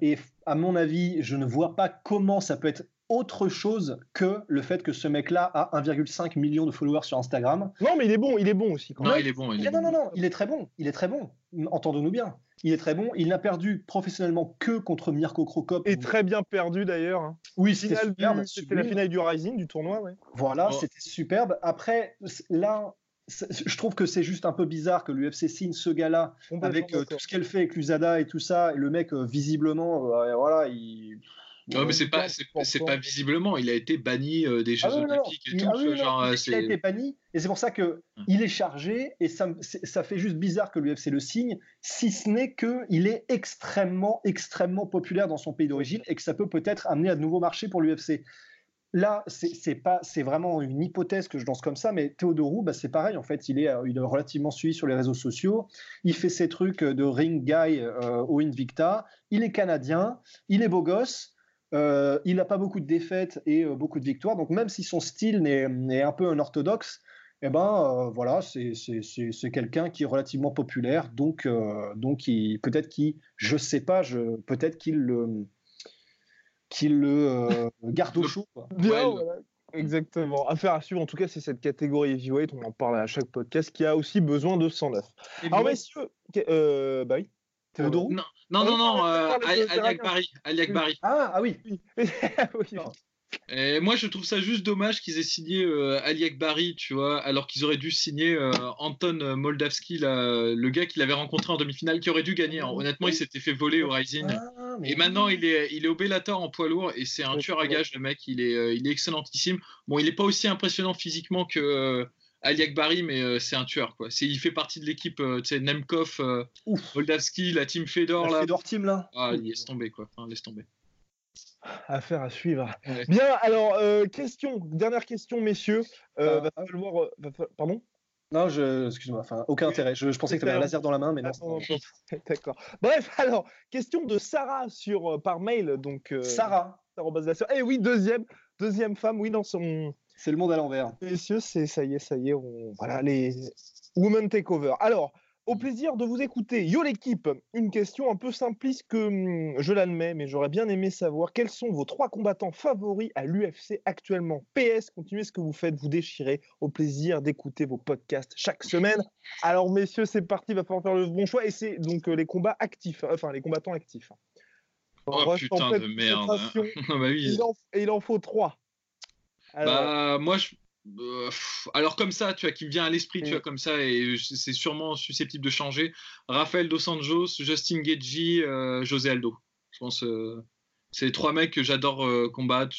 et à mon avis, je ne vois pas comment ça peut être autre chose que le fait que ce mec-là a 1,5 million de followers sur Instagram. Non, mais il est bon, il est bon aussi. non, il est bon. non, non, non, il est très bon. Il est très bon. Entendons-nous bien. Il est très bon. Il n'a perdu professionnellement que contre Mirko Krokop. Et très bien perdu d'ailleurs. Hein. Oui, c'était superbe. C'était la finale du Rising du tournoi. Ouais. Voilà, oh. c'était superbe. Après, là, je trouve que c'est juste un peu bizarre que l'UFC signe ce gars-là avec euh, tout ce qu'elle fait avec l'USADA et tout ça. Et le mec, euh, visiblement, euh, voilà, il non, mais c'est pas, c'est pas visiblement. Il a été banni euh, des Jeux ah Olympiques et tout. Ah genre, il a été banni, et c'est pour ça que hum. il est chargé, et ça, ça fait juste bizarre que l'UFC le signe, si ce n'est qu'il est extrêmement, extrêmement populaire dans son pays d'origine, et que ça peut peut-être amener à de nouveaux marchés pour l'UFC. Là, c'est pas, c'est vraiment une hypothèse que je lance comme ça, mais Théodorou, bah, c'est pareil. En fait, il est, il est relativement suivi sur les réseaux sociaux. Il fait ses trucs de ring guy euh, au Invicta. Il est canadien. Il est beau gosse. Euh, il n'a pas beaucoup de défaites et euh, beaucoup de victoires. Donc même si son style n'est un peu un orthodoxe, eh ben euh, voilà, c'est quelqu'un qui est relativement populaire. Donc, donc peut-être qu'il, je sais pas, peut-être qu'il le, qu'il le garde au chaud. Exactement. Affaire à suivre, en tout cas, c'est cette catégorie heavyweight, on en parle à chaque podcast, qui a aussi besoin de 109. Alors, messieurs, bah oui. Non, non, non, non euh, Ali Akbari. Ah, ah *laughs* oui. Et moi, je trouve ça juste dommage qu'ils aient signé euh, Ali Akbari, tu vois, alors qu'ils auraient dû signer euh, Anton Moldavski, le gars qu'il avait rencontré en demi-finale, qui aurait dû gagner. Honnêtement, il s'était fait voler au Rising. Ah, et maintenant, il est, il est au Bellator en poids lourd et c'est un tueur à gage, le mec. Il est, il est excellentissime. Bon, il n'est pas aussi impressionnant physiquement que Ali Akbari, mais euh, c'est un tueur. Quoi. il fait partie de l'équipe euh, Nemkov, euh, Moldavski, la team Fedor. La Fedor team, là. Ah, il laisse tomber, quoi. laisse tomber. Affaire à suivre. Bien, alors, question, dernière question, messieurs. Ah. va falloir. pardon? Non, je, excuse-moi, enfin, aucun *laughs* intérêt. Je, pensais que tu avais un laser dans la main, mais non. *laughs* D'accord. Bref, alors, question de Sarah sur, par mail. Donc, Sarah. Eh oui, deuxième, deuxième femme, oui, dans son, c'est le monde à l'envers. Messieurs, c'est ça y est, ça y est, on... voilà les Women Takeover. Alors, au plaisir de vous écouter. Yo l'équipe, une question un peu simpliste que hum, je l'admets, mais j'aurais bien aimé savoir quels sont vos trois combattants favoris à l'UFC actuellement? PS, continuez ce que vous faites, vous déchirez. Au plaisir d'écouter vos podcasts chaque semaine. Alors messieurs, c'est parti, va falloir faire le bon choix et c'est donc euh, les combats actifs, enfin les combattants actifs. Oh putain de merde. Hein. *laughs* Ah bah il, en, il en faut trois. Bah, moi, je, euh, alors comme ça, tu vois, qui me vient à l'esprit, tu vois, comme ça, et c'est sûrement susceptible de changer. Rafael Dos Anjos, Justin Gagey, euh, José Aldo. Je pense, euh, c'est trois mecs que j'adore combattre.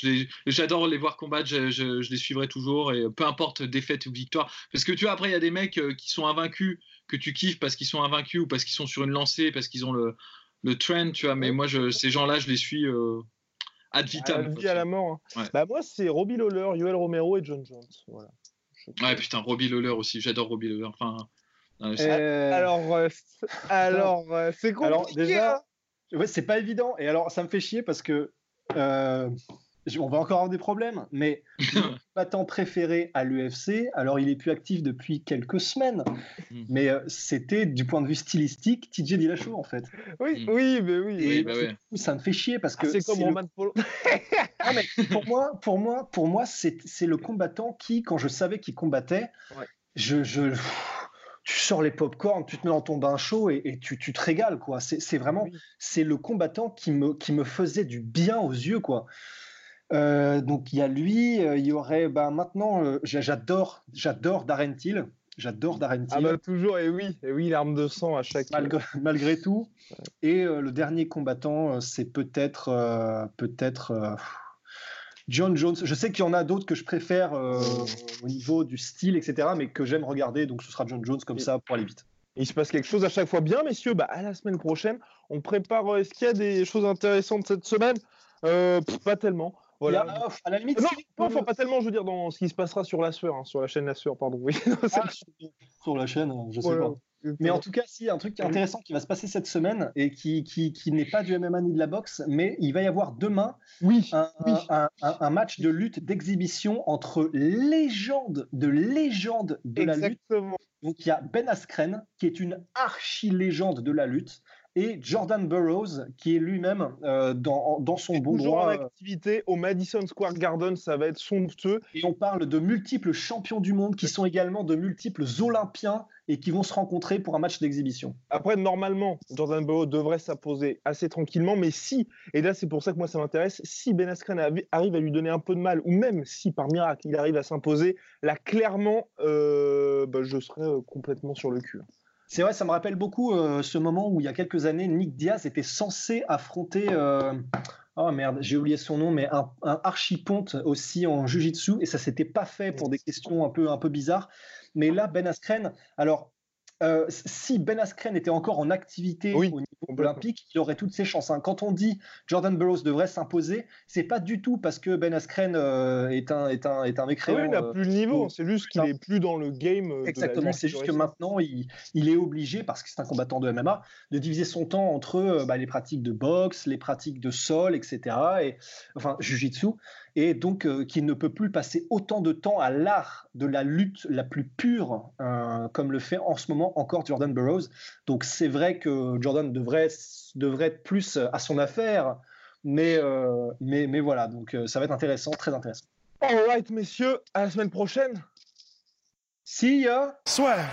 J'adore les voir combattre. Je, les suivrai toujours, et peu importe défaite ou victoire. Parce que tu vois, après, il y a des mecs qui sont invaincus, que tu kiffes parce qu'ils sont invaincus ou parce qu'ils sont sur une lancée, parce qu'ils ont le, le trend, tu vois. Mais moi, je, ces gens-là, je les suis ad vitam. À, à la mort. Hein. Bah, moi, c'est Robbie Lawler, Yoel Romero et John Jones. Voilà. Ouais, putain, Robbie Lawler aussi. J'adore Robbie Lawler. Enfin, euh, Alors, euh, alors euh, c'est compliqué. Alors, déjà, hein. ouais, c'est pas évident. Et alors, ça me fait chier parce que on va encore avoir des problèmes, mais *laughs* mon combattant préféré à l'UFC, alors il est plus actif depuis quelques semaines, hmm. mais euh, c'était du point de vue stylistique TJ Dillashaw en fait. Oui, hmm. oui, mais oui. Et bah ça me fait chier parce que ah, c'est comme Roman Polo. *laughs* ah, mais pour moi, pour moi, pour moi, c'est le combattant qui, quand je savais qu'il combattait, je, je tu sors les pop-corn, tu te mets dans ton bain chaud et, tu, tu, te régales quoi. C'est vraiment, c'est le combattant qui me, qui me faisait du bien aux yeux quoi. Euh, donc il y a lui, euh, il y aurait bah, maintenant, euh, j'adore, j'adore Darren Till. J'adore Darren Till. Ah bah toujours, et oui, et oui, l'arme de sang à chaque. Malgré, malgré tout. Et le dernier combattant, c'est peut-être, peut-être John Jones. Je sais qu'il y en a d'autres que je préfère au niveau du style, etc., mais que j'aime regarder. Donc ce sera John Jones comme ça pour aller vite. Il se passe quelque chose à chaque fois bien, messieurs. Bah, à la semaine prochaine, on prépare. Est-ce qu'il y a des choses intéressantes cette semaine? Pas tellement. Voilà. à la limite, non, pas tellement, je veux dire, dans ce qui se passera sur la sueur, hein, sur la chaîne La Sueur, pardon. Oui. *laughs* Ah, sur la chaîne, je sais pas. Mais en tout cas, si, un truc intéressant qui va se passer cette semaine et qui, qui, qui n'est pas du MMA ni de la boxe, mais il va y avoir demain oui, un, Un, un, match de lutte d'exhibition entre légendes de légendes de la lutte. Donc il y a Ben Askren, qui est une archi-légende de la lutte, et Jordan Burroughs, qui est lui-même euh, dans, dans, son bon toujours droit. en euh, activité au Madison Square Garden, ça va être somptueux. Et on parle de multiples champions du monde qui sont également de multiples Olympiens et qui vont se rencontrer pour un match d'exhibition. Après, normalement, Jordan Burroughs devrait s'imposer assez tranquillement, mais si, et là c'est pour ça que moi ça m'intéresse, si Ben Askren arrive à lui donner un peu de mal, ou même si par miracle il arrive à s'imposer, là clairement, euh, bah, je serais complètement sur le cul. C'est vrai, ça me rappelle beaucoup euh, ce moment où il y a quelques années, Nick Diaz était censé affronter. Euh, oh merde, j'ai oublié son nom, mais un, un archiponte aussi en jujitsu, et ça s'était pas fait pour des questions un peu, un peu bizarres. Mais là, Ben Askren, alors euh, si Ben Askren était encore en activité au niveau olympique, il aurait toutes ses chances. Hein. Quand on dit Jordan Burroughs devrait s'imposer, c'est pas du tout parce que Ben Askren euh, est un est un est un mécréant. Ah il n'a euh, plus le niveau. C'est juste qu'il est plus dans le game. Exactement. C'est juste que maintenant il, il, est obligé parce que c'est un combattant de MMA de diviser son temps entre bah, les pratiques de boxe, les pratiques de sol, etc. Et enfin jujitsu et donc euh, qu'il ne peut plus passer autant de temps à l'art de la lutte la plus pure euh, comme le fait en ce moment encore Jordan Burroughs. Donc c'est vrai que Jordan devrait, devrait être plus à son affaire, mais, euh, mais, mais voilà, donc ça va être intéressant, très intéressant. All right, messieurs, à la semaine prochaine. See ya. Soit.